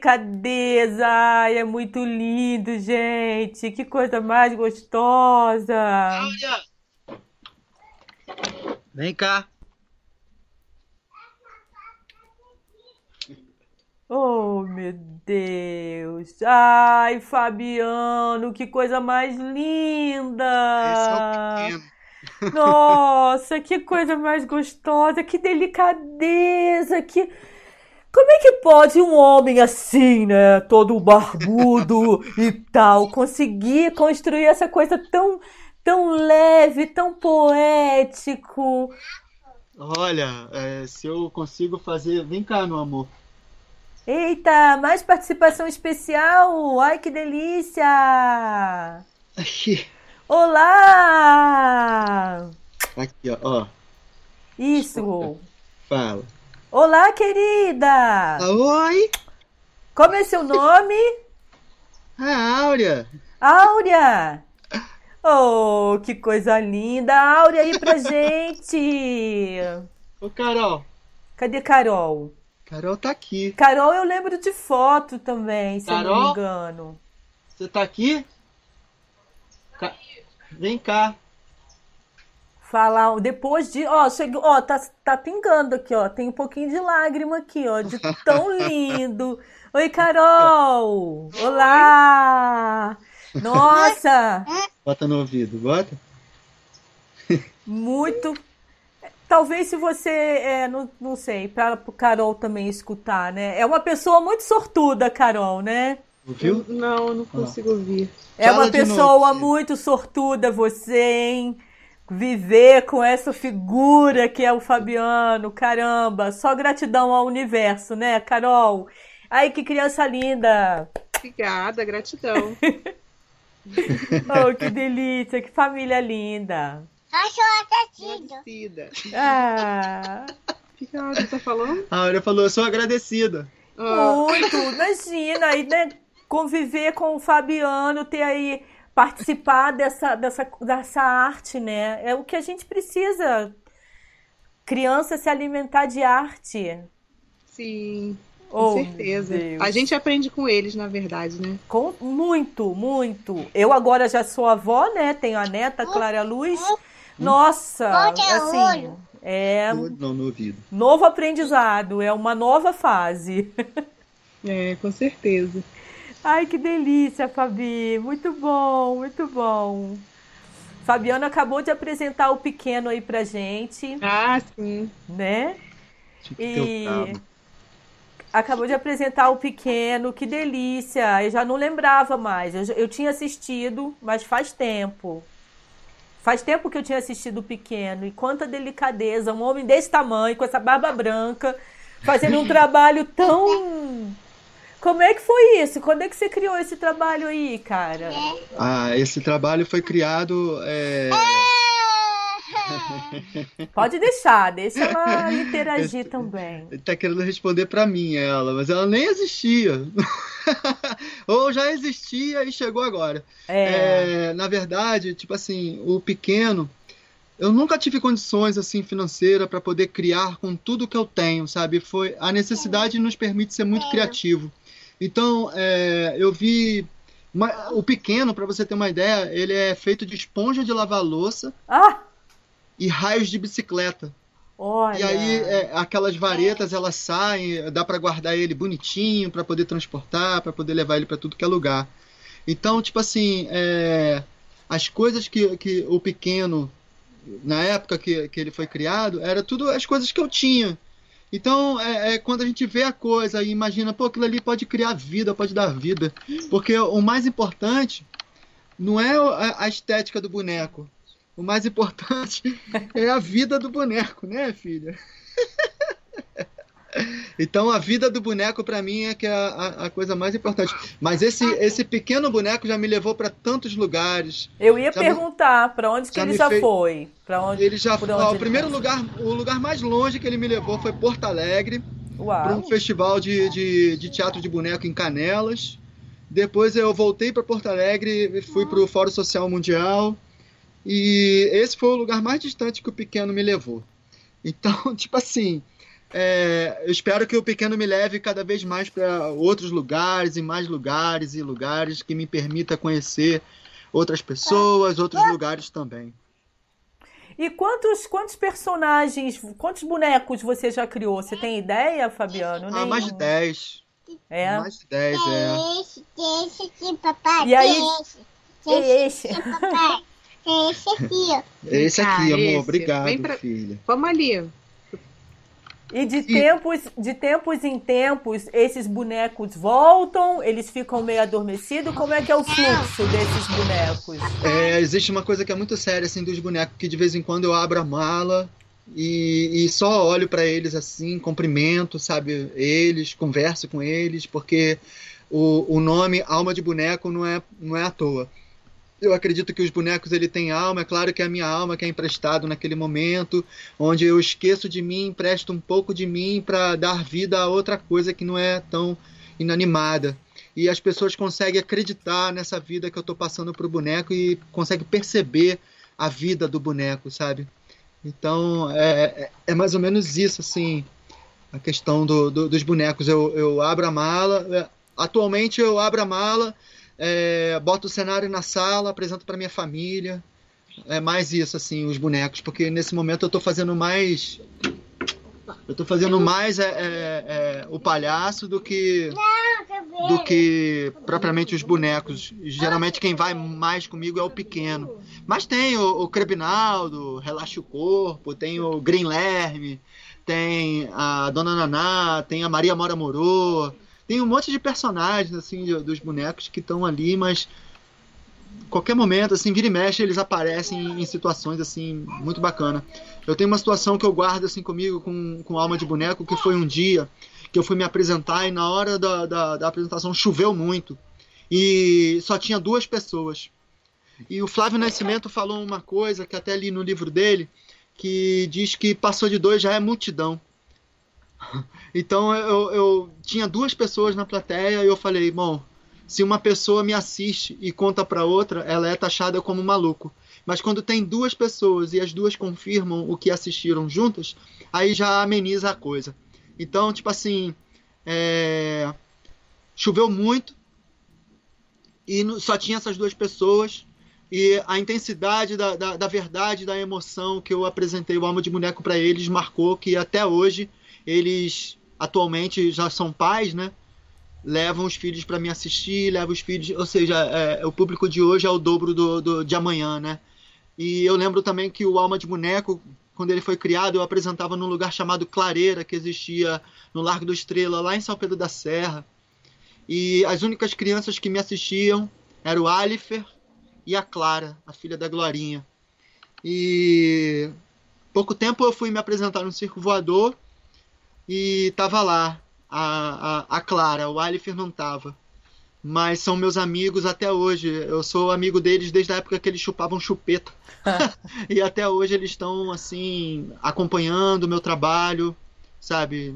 delicadeza, ai, é muito lindo, gente. Que coisa mais gostosa. Olha! Vem cá. Oh, meu Deus. Ai, Fabiano, que coisa mais Esse é o linda. pequeno. Nossa, que coisa mais gostosa, que delicadeza, que Como é que pode um homem assim, né, todo barbudo e tal, conseguir construir essa coisa tão tão leve, tão poético? Olha, é, se eu consigo fazer. Vem cá, meu amor. Eita, mais participação especial! Ai, que delícia! Aqui, Olá! aqui, ó. ó. Isso! Fala. Olá, querida! Oi! Como é seu nome? Ah, Áurea! Áurea! Oh, que coisa linda! Áurea aí pra gente! Ô, Carol. Cadê Carol? Carol tá aqui. Carol eu lembro de foto também, se eu não me Carol? engano. Você tá aqui? Ca- Vem cá. Falar depois de. Ó, chegou. Ó, tá, tá pingando aqui, ó. Tem um pouquinho de lágrima aqui, ó. De tão lindo. Oi, Carol! Olá! Nossa! Bota no ouvido, bota. Muito. Talvez se você. É, não, não sei, para o Carol também escutar, né? É uma pessoa muito sortuda, Carol, né? Ouviu? Não, eu não consigo ouvir. É Fala uma pessoa novo. muito sortuda você, hein? Viver com essa figura que é o Fabiano, caramba, só gratidão ao universo, né, Carol? Ai, que criança linda! Obrigada, gratidão. Oh, que delícia, que família linda! Agradecida. Ah, O que a tá falando? A Áurea falou, eu sou agradecida. Ah, muito! Imagina aí, né? Conviver com o Fabiano, ter aí participar dessa, dessa, dessa arte, né? É o que a gente precisa. Criança se alimentar de arte. sim, com Oh, certeza. Deus. A gente aprende com eles, na verdade, né? Com, muito, muito. Eu agora já sou avó, né? Tenho a neta, Clara Luz. Nossa, assim, é Não, no ouvido. novo aprendizado, é uma nova fase. É, com certeza. Ai, que delícia, Fabi. Muito bom, muito bom. Fabiano acabou de apresentar o pequeno aí pra gente, Ah, sim. né? E cabo. acabou de apresentar o pequeno, que delícia. Eu já não lembrava mais. Eu, eu tinha assistido, mas faz tempo. Faz tempo que eu tinha assistido o pequeno. E quanta delicadeza. Um homem desse tamanho, com essa barba branca, fazendo um trabalho tão. Como é que foi isso? Quando é que você criou esse trabalho aí, cara? Ah, esse trabalho foi criado. é, Pode deixar, deixa ela interagir Esse- também. Tá querendo responder pra mim, ela, mas ela nem existia. Ou já existia e chegou agora. É. É, na verdade, tipo assim, o pequeno, eu nunca tive condições assim financeiras para poder criar com tudo que eu tenho, sabe? Foi a necessidade nos permite ser muito criativo. Então, é, eu vi uma- o pequeno, para você ter uma ideia, ele é feito de esponja de lavar louça Ah, e raios de bicicleta. olha. E aí é, aquelas varetas elas saem, dá para guardar ele bonitinho, para poder transportar, para poder levar ele para tudo que é lugar. Então, tipo assim, é, as coisas que, que o pequeno, na época que, que ele foi criado, era tudo as coisas que eu tinha. Então, é, é quando a gente vê a coisa e imagina, pô, aquilo ali pode criar vida, pode dar vida. Porque o mais importante não é a, a estética do boneco. O mais importante é a vida do boneco, né, filha? Então a vida do boneco para mim é que é a, a, coisa mais importante. Mas esse, esse pequeno boneco já me levou para tantos lugares. Eu ia já perguntar para onde que ele já fez... foi. Para onde? Ele já foi. O primeiro lugar, o lugar mais longe que ele me levou foi Porto Alegre. Para um festival de, de, de teatro de boneco em Canelas. Depois eu voltei para Porto Alegre, fui para o Fórum Social Mundial. E esse foi o lugar mais distante que o pequeno me levou. Então, tipo assim, é, eu espero que o pequeno me leve cada vez mais para outros lugares e mais lugares e lugares que me permita conhecer outras pessoas, outros lugares também. E quantos, quantos personagens, quantos bonecos você já criou? Você tem ideia, Fabiano? Ah, mais de 10. É? Mais de 10, é. Esse, esse aqui, papai. E aí? Esse, esse. esse papai. Esse aqui, ó. Esse aqui, Ah, amor. esse. Obrigado, Vem pra- filha. Vamos ali. E de tempos, de tempos em tempos, esses bonecos voltam, eles ficam meio adormecidos. Como é que é o fluxo desses bonecos? É, existe uma coisa que é muito séria assim dos bonecos, que de vez em quando eu abro a mala e, e só olho para eles assim, cumprimento, sabe, eles, converso com eles, porque o, o nome Alma de Boneco não é, não é à toa. Eu acredito que os bonecos ele têm alma, é claro que é a minha alma que é emprestado naquele momento, onde eu esqueço de mim, empresto um pouco de mim para dar vida a outra coisa que não é tão inanimada. E as pessoas conseguem acreditar nessa vida que eu estou passando pro boneco e conseguem perceber a vida do boneco, sabe? Então é, é- é mais ou menos isso, assim, a questão do, do- dos bonecos. Eu, eu abro a mala, é, atualmente eu abro a mala, é, boto o cenário na sala, apresento para minha família. É mais isso, assim, os bonecos, porque nesse momento eu estou fazendo mais. Eu estou fazendo mais é, é, é, o palhaço do que do que propriamente os bonecos. Geralmente quem vai mais comigo é o pequeno. Mas tem o, o Crebinaldo, Relaxa o Corpo, tem o Green Lerme, tem a Dona Naná, tem a Maria Mora Morô. Tem um monte de personagens assim de- dos bonecos que estão ali, mas qualquer momento, assim, vira e mexe, eles aparecem em situações assim muito bacana. Eu tenho uma situação que eu guardo assim comigo com, com alma de boneco, que foi um dia que eu fui me apresentar e na hora da, da, da apresentação choveu muito e só tinha duas pessoas. E o Flávio Nascimento falou uma coisa que até li no livro dele, que diz que passou de dois já é multidão. Então eu, eu tinha duas pessoas na plateia e eu falei, bom, se uma pessoa me assiste e conta para outra, ela é taxada como maluco. Mas quando tem duas pessoas e as duas confirmam o que assistiram juntas, aí já ameniza a coisa. Então, tipo assim, é, choveu muito e só tinha essas duas pessoas. E a intensidade da, da, da verdade, da emoção que eu apresentei o Alma de Boneco para eles marcou que até hoje eles atualmente já são pais, né? Levam os filhos para me assistir, levam os filhos, ou seja, é, o público de hoje é o dobro do, do- de amanhã, né? E eu lembro também que o Alma de Boneco, quando ele foi criado, eu apresentava num lugar chamado Clareira, que existia no Largo do Estrela, lá em São Pedro da Serra. E as únicas crianças que me assistiam eram o Alifer e a Clara, a filha da Glorinha. E pouco tempo eu fui me apresentar no Circo Voador e tava lá a, a, a Clara, o Alifer não tava. Mas são meus amigos até hoje. Eu sou amigo deles desde a época que eles chupavam chupeta. e até hoje eles estão assim acompanhando o meu trabalho, sabe?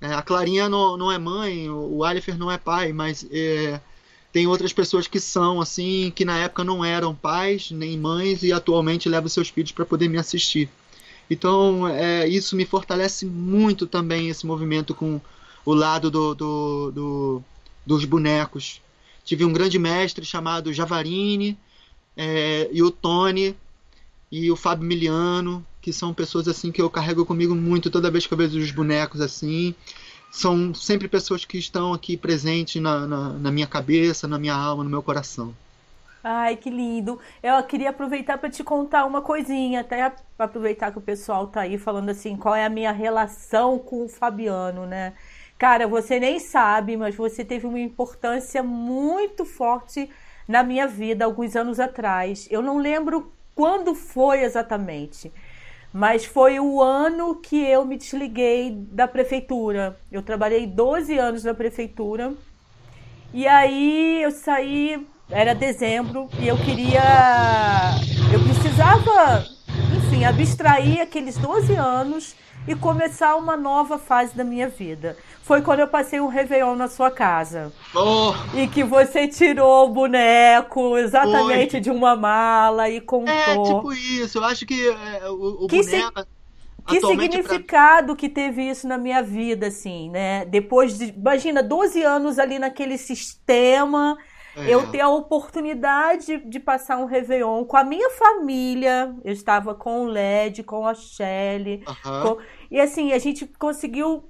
É, a Clarinha não, não é mãe, o o Alifer não é pai, mas é, tem outras pessoas que são assim, que na época não eram pais nem mães e atualmente levam seus filhos para poder me assistir. Então é, isso me fortalece muito também esse movimento com o lado do, do- do- dos bonecos. Tive um grande mestre chamado Javarini é, e o Tony e o Fábio Miliano, que são pessoas assim que eu carrego comigo muito toda vez que eu vejo os bonecos assim. São sempre pessoas que estão aqui presentes na, na, na minha cabeça, na minha alma, no meu coração. Ai, que lindo. Eu queria aproveitar para te contar uma coisinha, até aproveitar que o pessoal tá aí falando assim, qual é a minha relação com o Fabiano, né? Cara, você nem sabe, mas você teve uma importância muito forte na minha vida alguns anos atrás. Eu não lembro quando foi exatamente, Mas foi o ano que eu me desliguei da prefeitura. Eu trabalhei 12 anos na prefeitura. E aí eu saí, era dezembro, e eu queria. Eu precisava, enfim, abstrair aqueles 12 anos e começar uma nova fase da minha vida. Foi quando eu passei um Réveillon na sua casa. Oh, E que você tirou o boneco exatamente Foi. de uma mala e contou. é tipo isso. Eu acho que é, o, o Que boneco. Que atualmente, pra- significado que teve isso na minha vida, assim, né? Depois de, imagina, 12 anos ali naquele sistema, é, eu ter a oportunidade de passar um Réveillon com a minha família. Eu estava com o LED, com a Shelly. aham. com- E assim, a gente conseguiu.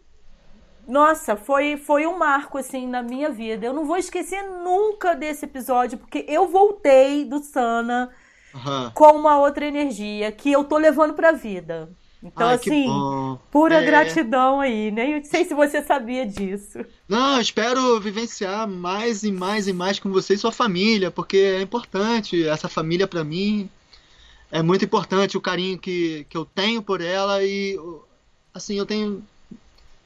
Nossa, foi, foi um marco, assim, na minha vida. Eu não vou esquecer nunca desse episódio, porque eu voltei do Sana aham. com uma outra energia que eu tô levando pra vida. Então, Ai, assim, pura É. gratidão aí, né? Eu não sei se você sabia disso. Não, espero vivenciar mais e mais e mais com você e sua família, porque é importante. Essa família pra mim é muito importante, o carinho que, que eu tenho por ela e assim, eu tenho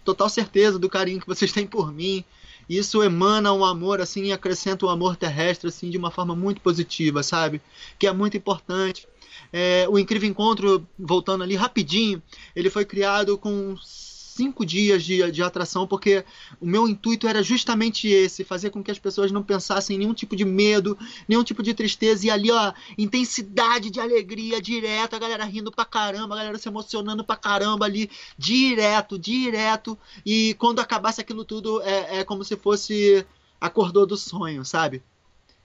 total certeza do carinho que vocês têm por mim. Isso emana um amor assim, e acrescenta um amor terrestre assim de uma forma muito positiva, sabe? Que é muito importante. É, o Incrível Encontro, voltando ali rapidinho, ele foi criado com cinco dias de, de atração, porque o meu intuito era justamente esse, fazer com que as pessoas não pensassem em nenhum tipo de medo, nenhum tipo de tristeza, e ali, ó, intensidade de alegria direto, a galera rindo pra caramba, a galera se emocionando pra caramba ali, direto, direto, e quando acabasse aquilo tudo, é, é como se fosse acordou do sonho, sabe?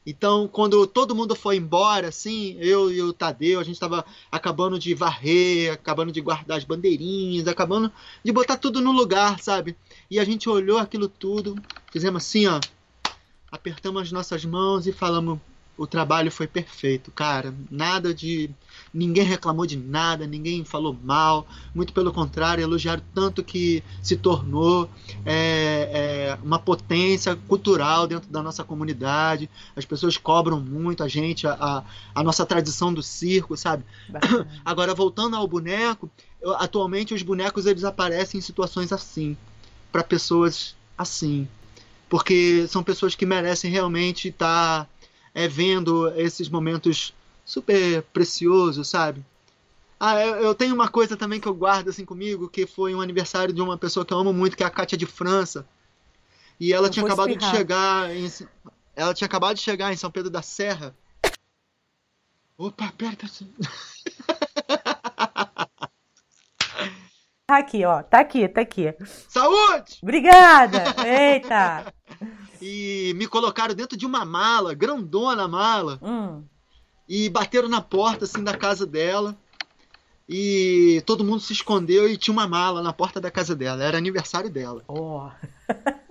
Então, quando todo mundo foi embora, assim, eu e o Tadeu, a gente tava acabando de varrer, acabando de guardar as bandeirinhas, acabando de botar tudo no lugar, sabe? E a gente olhou aquilo tudo, fizemos assim, ó, apertamos as nossas mãos e falamos: o trabalho foi perfeito, cara. Nada de. Ninguém reclamou de nada, ninguém falou mal, muito pelo contrário, elogiaram tanto que se tornou é, é, uma potência cultural dentro da nossa comunidade. As pessoas cobram muito a gente, a, a, a nossa tradição do circo, sabe? Bacana. Agora, voltando ao boneco, eu- atualmente os bonecos eles aparecem em situações assim, para pessoas assim, porque são pessoas que merecem realmente estar é, vendo esses momentos super preciosos, sabe? Ah, eu, eu tenho uma coisa também que eu guardo assim comigo, que foi um aniversário de uma pessoa que eu amo muito, que é a Kátia de França. E ela Eu tinha acabado de espirrar. chegar em, ela tinha acabado de chegar em São Pedro da Serra. Opa, aperta. Tá aqui, ó. Tá aqui, tá aqui. Saúde! Obrigada! Eita! E me colocaram dentro de uma mala, grandona mala, Hum. E bateram na porta assim da casa dela. E todo mundo se escondeu e tinha uma mala na porta da casa dela. Era aniversário dela. Ó.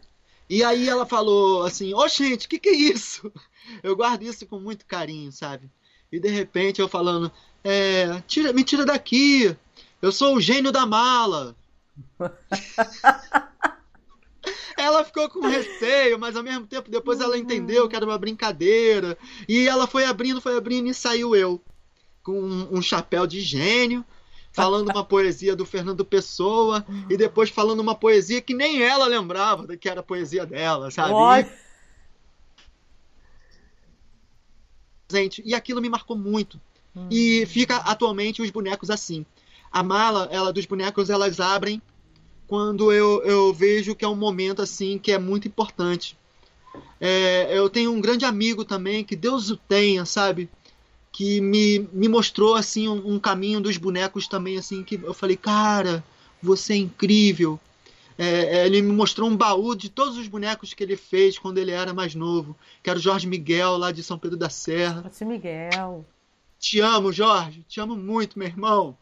E aí ela falou assim: Ô gente, o que, que é isso? Eu guardo isso com muito carinho, sabe? E de repente eu falando: é, tira, Me tira daqui. Eu sou o gênio da mala. Ela ficou com receio, mas ao mesmo tempo depois ela entendeu que era uma brincadeira. E ela foi abrindo, foi abrindo e saiu eu. Com um, um chapéu de gênio, falando uma poesia do Fernando Pessoa, e depois falando uma poesia que nem ela lembrava que era a poesia dela, sabe? Olha. presente. E aquilo me marcou muito. E fica atualmente os bonecos assim. A mala, ela dos bonecos, elas abrem quando eu, eu vejo que é um momento assim que é muito importante. É, eu tenho um grande amigo também, que Deus o tenha, sabe? Que me, me mostrou assim um, um caminho dos bonecos também, assim, que eu falei, cara, você é incrível. É, é, ele me mostrou um baú de todos os bonecos que ele fez quando ele era mais novo, que era o Jorge Miguel, lá de São Pedro da Serra. Nossa, Miguel. Te amo, Jorge. Te amo muito, meu irmão.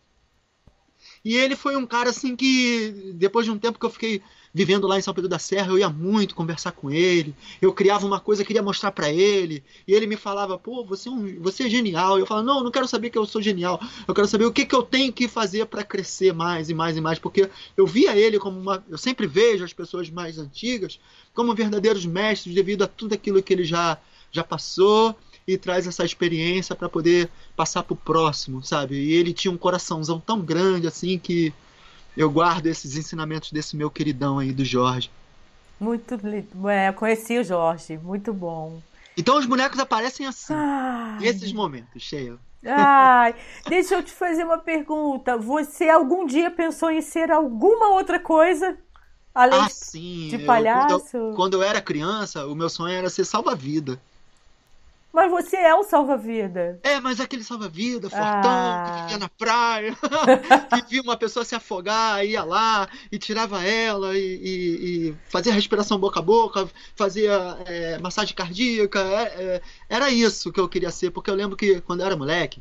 E ele foi um cara assim que, depois de um tempo que eu fiquei vivendo lá em São Pedro da Serra, eu ia muito conversar com ele. Eu criava uma coisa, queria mostrar para ele. E ele me falava, pô, você é, um, você é genial. Eu falava, não, não quero saber que eu sou genial. Eu quero saber o que, que eu tenho que fazer para crescer mais e mais e mais. Porque eu via ele como uma. Eu sempre vejo as pessoas mais antigas como verdadeiros mestres devido a tudo aquilo que ele já, já passou e traz essa experiência para poder passar pro próximo, sabe? E ele tinha um coraçãozão tão grande assim que eu guardo esses ensinamentos desse meu queridão aí do Jorge. Muito lindo. É, eu conheci o Jorge, muito bom. Então os bonecos aparecem assim, Ai, nesses momentos, cheio. ai, deixa eu te fazer uma pergunta. Você algum dia pensou em ser alguma outra coisa além Ah, sim. de eu- palhaço? Quando eu, quando eu era criança, o meu sonho era ser salva-vida. Mas você é o salva-vida. É, mas aquele salva-vida, fortão, Ah. que vivia na praia, que via uma pessoa se afogar, ia lá e tirava ela e, e- e fazia respiração boca a boca, fazia é, massagem cardíaca. é, é, era isso que eu queria ser, porque eu lembro que quando eu era moleque,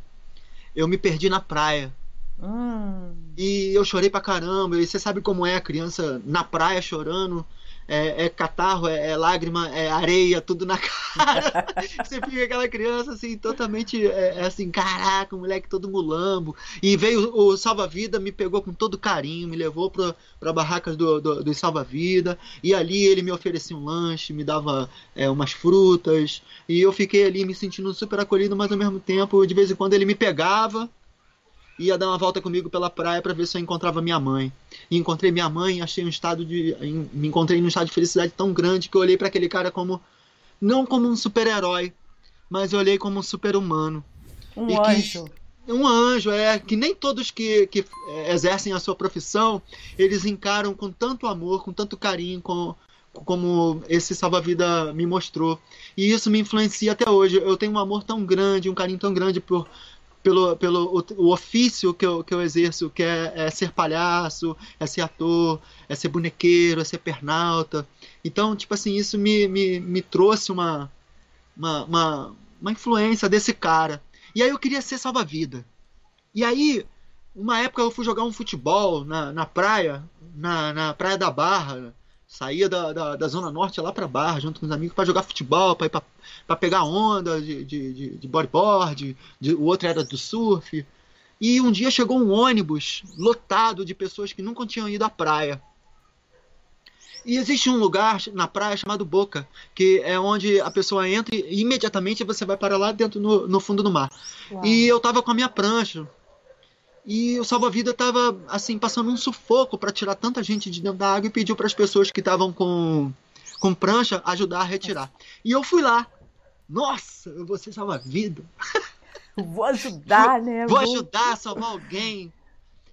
eu me perdi na praia. Hum. E eu chorei pra caramba. E você sabe como é a criança na praia chorando. É, é catarro, é, é lágrima, é areia, tudo na cara. você fica aquela criança assim, totalmente é, é assim, caraca, o moleque todo mulambo. E veio o salva-vida, me pegou com todo carinho, me levou pra, pra barracas do, do, do salva-vida. E ali ele me oferecia um lanche, me dava é, umas frutas. E eu fiquei ali me sentindo super acolhido, mas ao mesmo tempo, de vez em quando ele me pegava ia dar uma volta comigo pela praia para ver se eu encontrava minha mãe. E encontrei minha mãe, achei um estado de me encontrei num estado de felicidade tão grande que eu olhei para aquele cara como não como um super-herói, mas eu olhei como um super-humano. Um E que- anjo. Um anjo, é, que nem todos que, que é, exercem a sua profissão, eles encaram com tanto amor, com tanto carinho, com, como esse salva-vida me mostrou. E isso me influencia até hoje. Eu tenho um amor tão grande, um carinho tão grande por, pelo, pelo o, o ofício que eu, que eu exerço, que é, é ser palhaço, é ser ator, é ser bonequeiro, é ser pernalta. Então, tipo assim, isso me, me, me trouxe uma, uma, uma, uma influência desse cara. E aí eu queria ser salva-vida. E aí, uma época eu fui jogar um futebol na, na praia, na, na Praia da Barra. Saía da, da, da Zona Norte lá pra Barra, junto com os amigos, pra jogar futebol, pra ir pra pegar onda de, de, de, de bodyboard. de- o outro era do surf. E um dia chegou um ônibus lotado de pessoas que nunca tinham ido à praia. E existe um lugar na praia chamado Boca, que é onde a pessoa entra e imediatamente você vai para lá dentro no, no fundo do mar. Uau. E eu tava com a minha prancha. E o salva-vida tava assim passando um sufoco para tirar tanta gente de dentro da água e pediu para as pessoas que estavam com com prancha ajudar a retirar. E eu fui lá. Nossa, eu vou ser salva-vida. Vou ajudar, né? Vou ajudar a salvar alguém.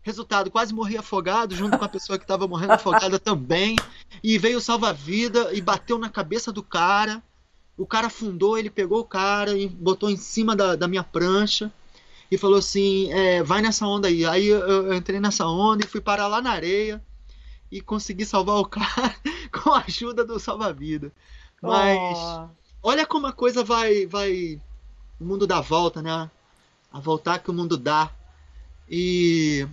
Resultado, quase morri afogado junto com a pessoa que estava morrendo afogada também. E veio o salva-vida e bateu na cabeça do cara. O cara afundou, ele pegou o cara e botou em cima da, da minha prancha e falou assim: é, vai nessa onda aí. Aí eu, eu entrei nessa onda e fui parar lá na areia e consegui salvar o cara com a ajuda do salva-vida. Mas Oh. olha como a coisa vai, vai. O mundo dá volta, né? A voltar que o mundo dá. E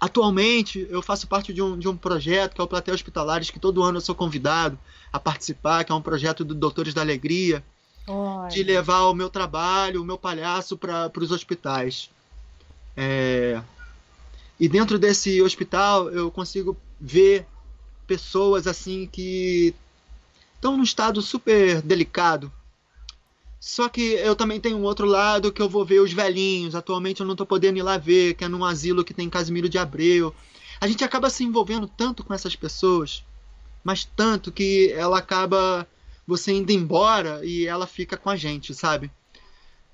atualmente eu faço parte de um, de um projeto que é o Plateia Hospitalares, que todo ano eu sou convidado a participar, que é um projeto do Doutores da Alegria, Olha. de levar o meu trabalho, o meu palhaço para os hospitais. É, E dentro desse hospital eu consigo ver pessoas assim que estão num estado super delicado. Só que eu também tenho um outro lado que eu vou ver os velhinhos. Atualmente eu não estou podendo ir lá ver, que é num asilo que tem Casimiro de Abreu. A gente acaba se envolvendo tanto com essas pessoas, mas tanto que ela acaba você indo embora e ela fica com a gente, sabe?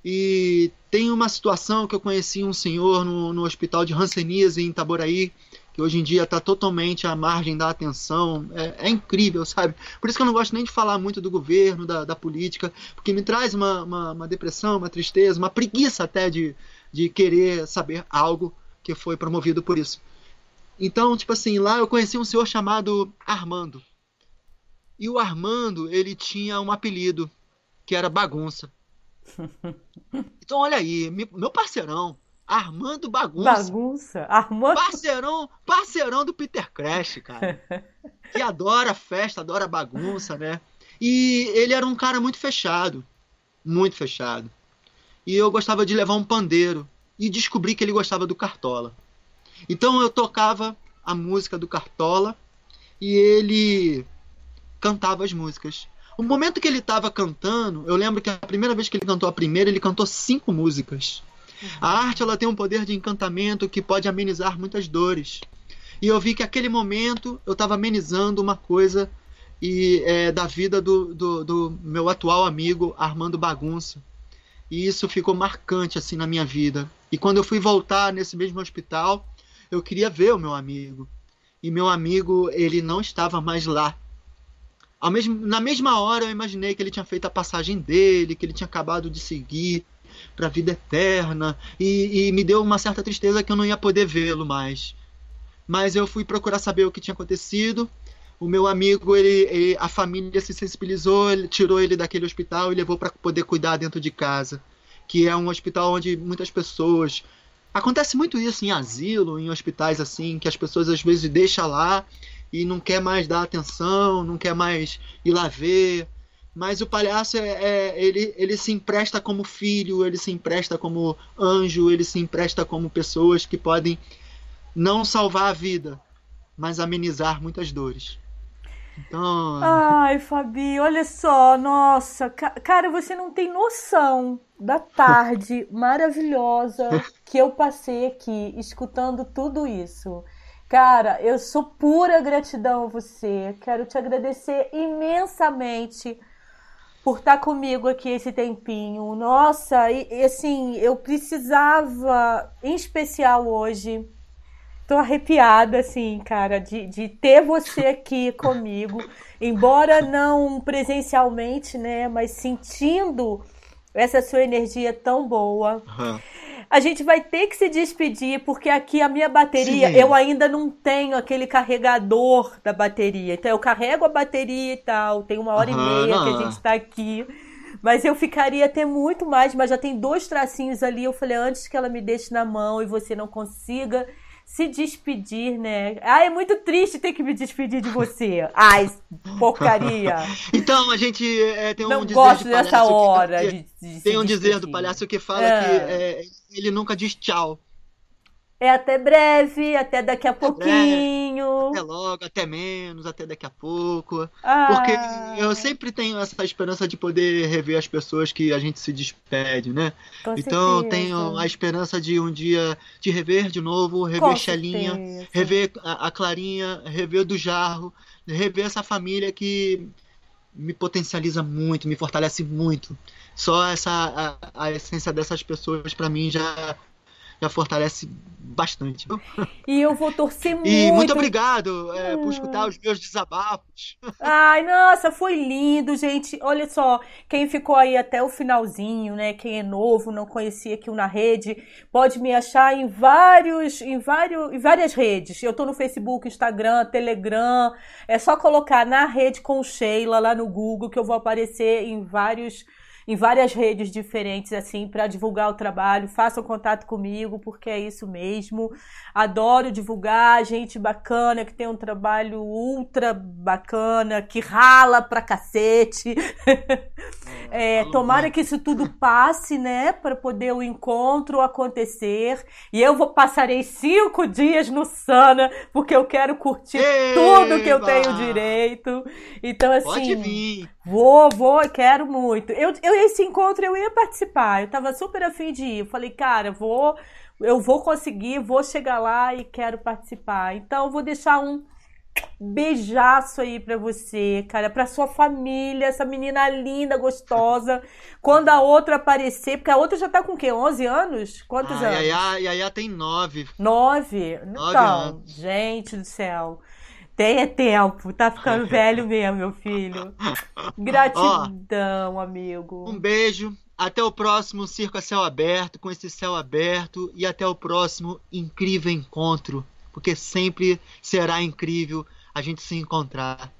E tem uma situação que eu conheci um senhor no, no hospital de Hanseníase em Itaboraí, que hoje em dia está totalmente à margem da atenção. É, é incrível, sabe? Por isso que eu não gosto nem de falar muito do governo, da, da política, porque me traz uma, uma, uma depressão, uma tristeza, uma preguiça até de, de querer saber algo que foi promovido por isso. Então, tipo assim, lá eu conheci um senhor chamado Armando. E o Armando, ele tinha um apelido, que era Bagunça. Então, olha aí, me- meu parceirão, Armando Bagunça. Bagunça. Armando. Parceirão, parceirão do Peter Crash, cara. Que adora festa, adora bagunça, né? E ele era um cara muito fechado. Muito fechado. E eu gostava de levar um pandeiro. E descobri que ele gostava do Cartola. Então eu tocava a música do Cartola e ele cantava as músicas. O momento que ele estava cantando, eu lembro que a primeira vez que ele cantou a primeira, ele cantou cinco músicas. A arte ela tem um poder de encantamento que pode amenizar muitas dores. E eu vi que aquele momento eu estava amenizando uma coisa e é, da vida do, do, do, meu atual amigo Armando Bagunça. E isso ficou marcante assim na minha vida. E quando eu fui voltar nesse mesmo hospital, eu queria ver o meu amigo. E meu amigo, ele não estava mais lá. Mesmo, na mesma hora eu imaginei que ele tinha feito a passagem dele, que ele tinha acabado de seguir para a vida eterna, e, e me deu uma certa tristeza que eu não ia poder vê-lo mais. Mas eu fui procurar saber o que tinha acontecido. O meu amigo, ele, ele a família se sensibilizou, ele tirou ele daquele hospital e levou para poder cuidar dentro de casa, que é um hospital onde muitas pessoas Acontece muito isso em asilo, em hospitais assim, que as pessoas às vezes deixam lá e não quer mais dar atenção, não quer mais ir lá ver. Mas o palhaço é, é, ele, ele se empresta como filho, ele se empresta como anjo, ele se empresta como pessoas que podem não salvar a vida, mas amenizar muitas dores. Então. Ai, Fabi, olha só, nossa, cara, você não tem noção da tarde maravilhosa que eu passei aqui escutando tudo isso. Cara, eu sou pura gratidão a você. Quero te agradecer imensamente por estar comigo aqui esse tempinho. Nossa, e, e assim, eu precisava, em especial hoje, tô arrepiada, assim, cara, de, de ter você aqui comigo, embora não presencialmente, né, mas sentindo essa sua energia tão boa. Uhum. A gente vai ter que se despedir, porque aqui a minha bateria, Sim. eu ainda não tenho aquele carregador da bateria. Então eu carrego a bateria e tal, tem uma hora uhum, e meia que a gente tá aqui. Mas eu ficaria até muito mais, mas já tem dois tracinhos ali. Eu falei, antes que ela me deixe na mão e você não consiga se despedir, né? Ah, é muito triste ter que me despedir de você. Ai, porcaria. então, a gente é, tem um Não dizer gosto de dessa hora que, de, de Tem um dizer do palhaço que fala é. que é, ele nunca diz tchau. É até breve, até daqui a até pouquinho. Breve, até logo, até menos, até daqui a pouco. Ah. Porque eu sempre tenho essa esperança de poder rever as pessoas que a gente se despede, né? Com então eu tenho a esperança de um dia te rever de novo, rever Xelinha, rever a, a Clarinha, rever do Jarro, rever essa família que me potencializa muito, me fortalece muito. Só essa a, a essência dessas pessoas para mim já já fortalece bastante. E eu vou torcer muito. E muito obrigado é, por escutar os meus desabafos. Ai, nossa, foi lindo, gente. Olha só, quem ficou aí até o finalzinho, né? Quem é novo, não conhecia aqui o Na Rede, pode me achar em vários, em vários, em várias redes. Eu tô no Facebook, Instagram, Telegram. É só colocar na rede com Sheila lá no Google que eu vou aparecer em vários em várias redes diferentes, assim, para divulgar o trabalho. Façam contato comigo, porque é isso mesmo. Adoro divulgar, gente bacana, que tem um trabalho ultra bacana, que rala pra cacete. é, tomara que isso tudo passe, né, para poder o encontro acontecer. E eu vou passarei cinco dias no Sana, porque eu quero curtir Eba! tudo que eu tenho direito. Então, assim. Pode vir. Vou, vou, quero muito. Eu, eu esse encontro eu ia participar, eu tava super afim de ir. Eu falei, cara, vou, eu vou conseguir, vou chegar lá e quero participar. Então, eu vou deixar um beijaço aí para você, cara, para sua família, essa menina linda, gostosa. Quando a outra aparecer, porque a outra já tá com o quê? 11 anos? Quantos ah, anos? Yaya, Yaya tem 9. 9? Então, gente do céu. Tem é tempo, tá ficando velho mesmo, meu filho. Gratidão, Ó, amigo. Um beijo. Até o próximo Circo a Céu Aberto, com esse céu aberto. E até o próximo incrível encontro. Porque sempre será incrível a gente se encontrar.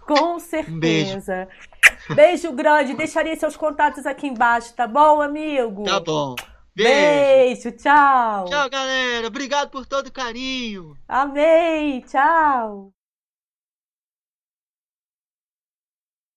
Com certeza. Um beijo. Beijo grande. Deixaria seus contatos aqui embaixo, tá bom, amigo? Tá bom. Beijo. Beijo, tchau. Tchau, galera. Obrigado por todo o carinho. Amém. Tchau.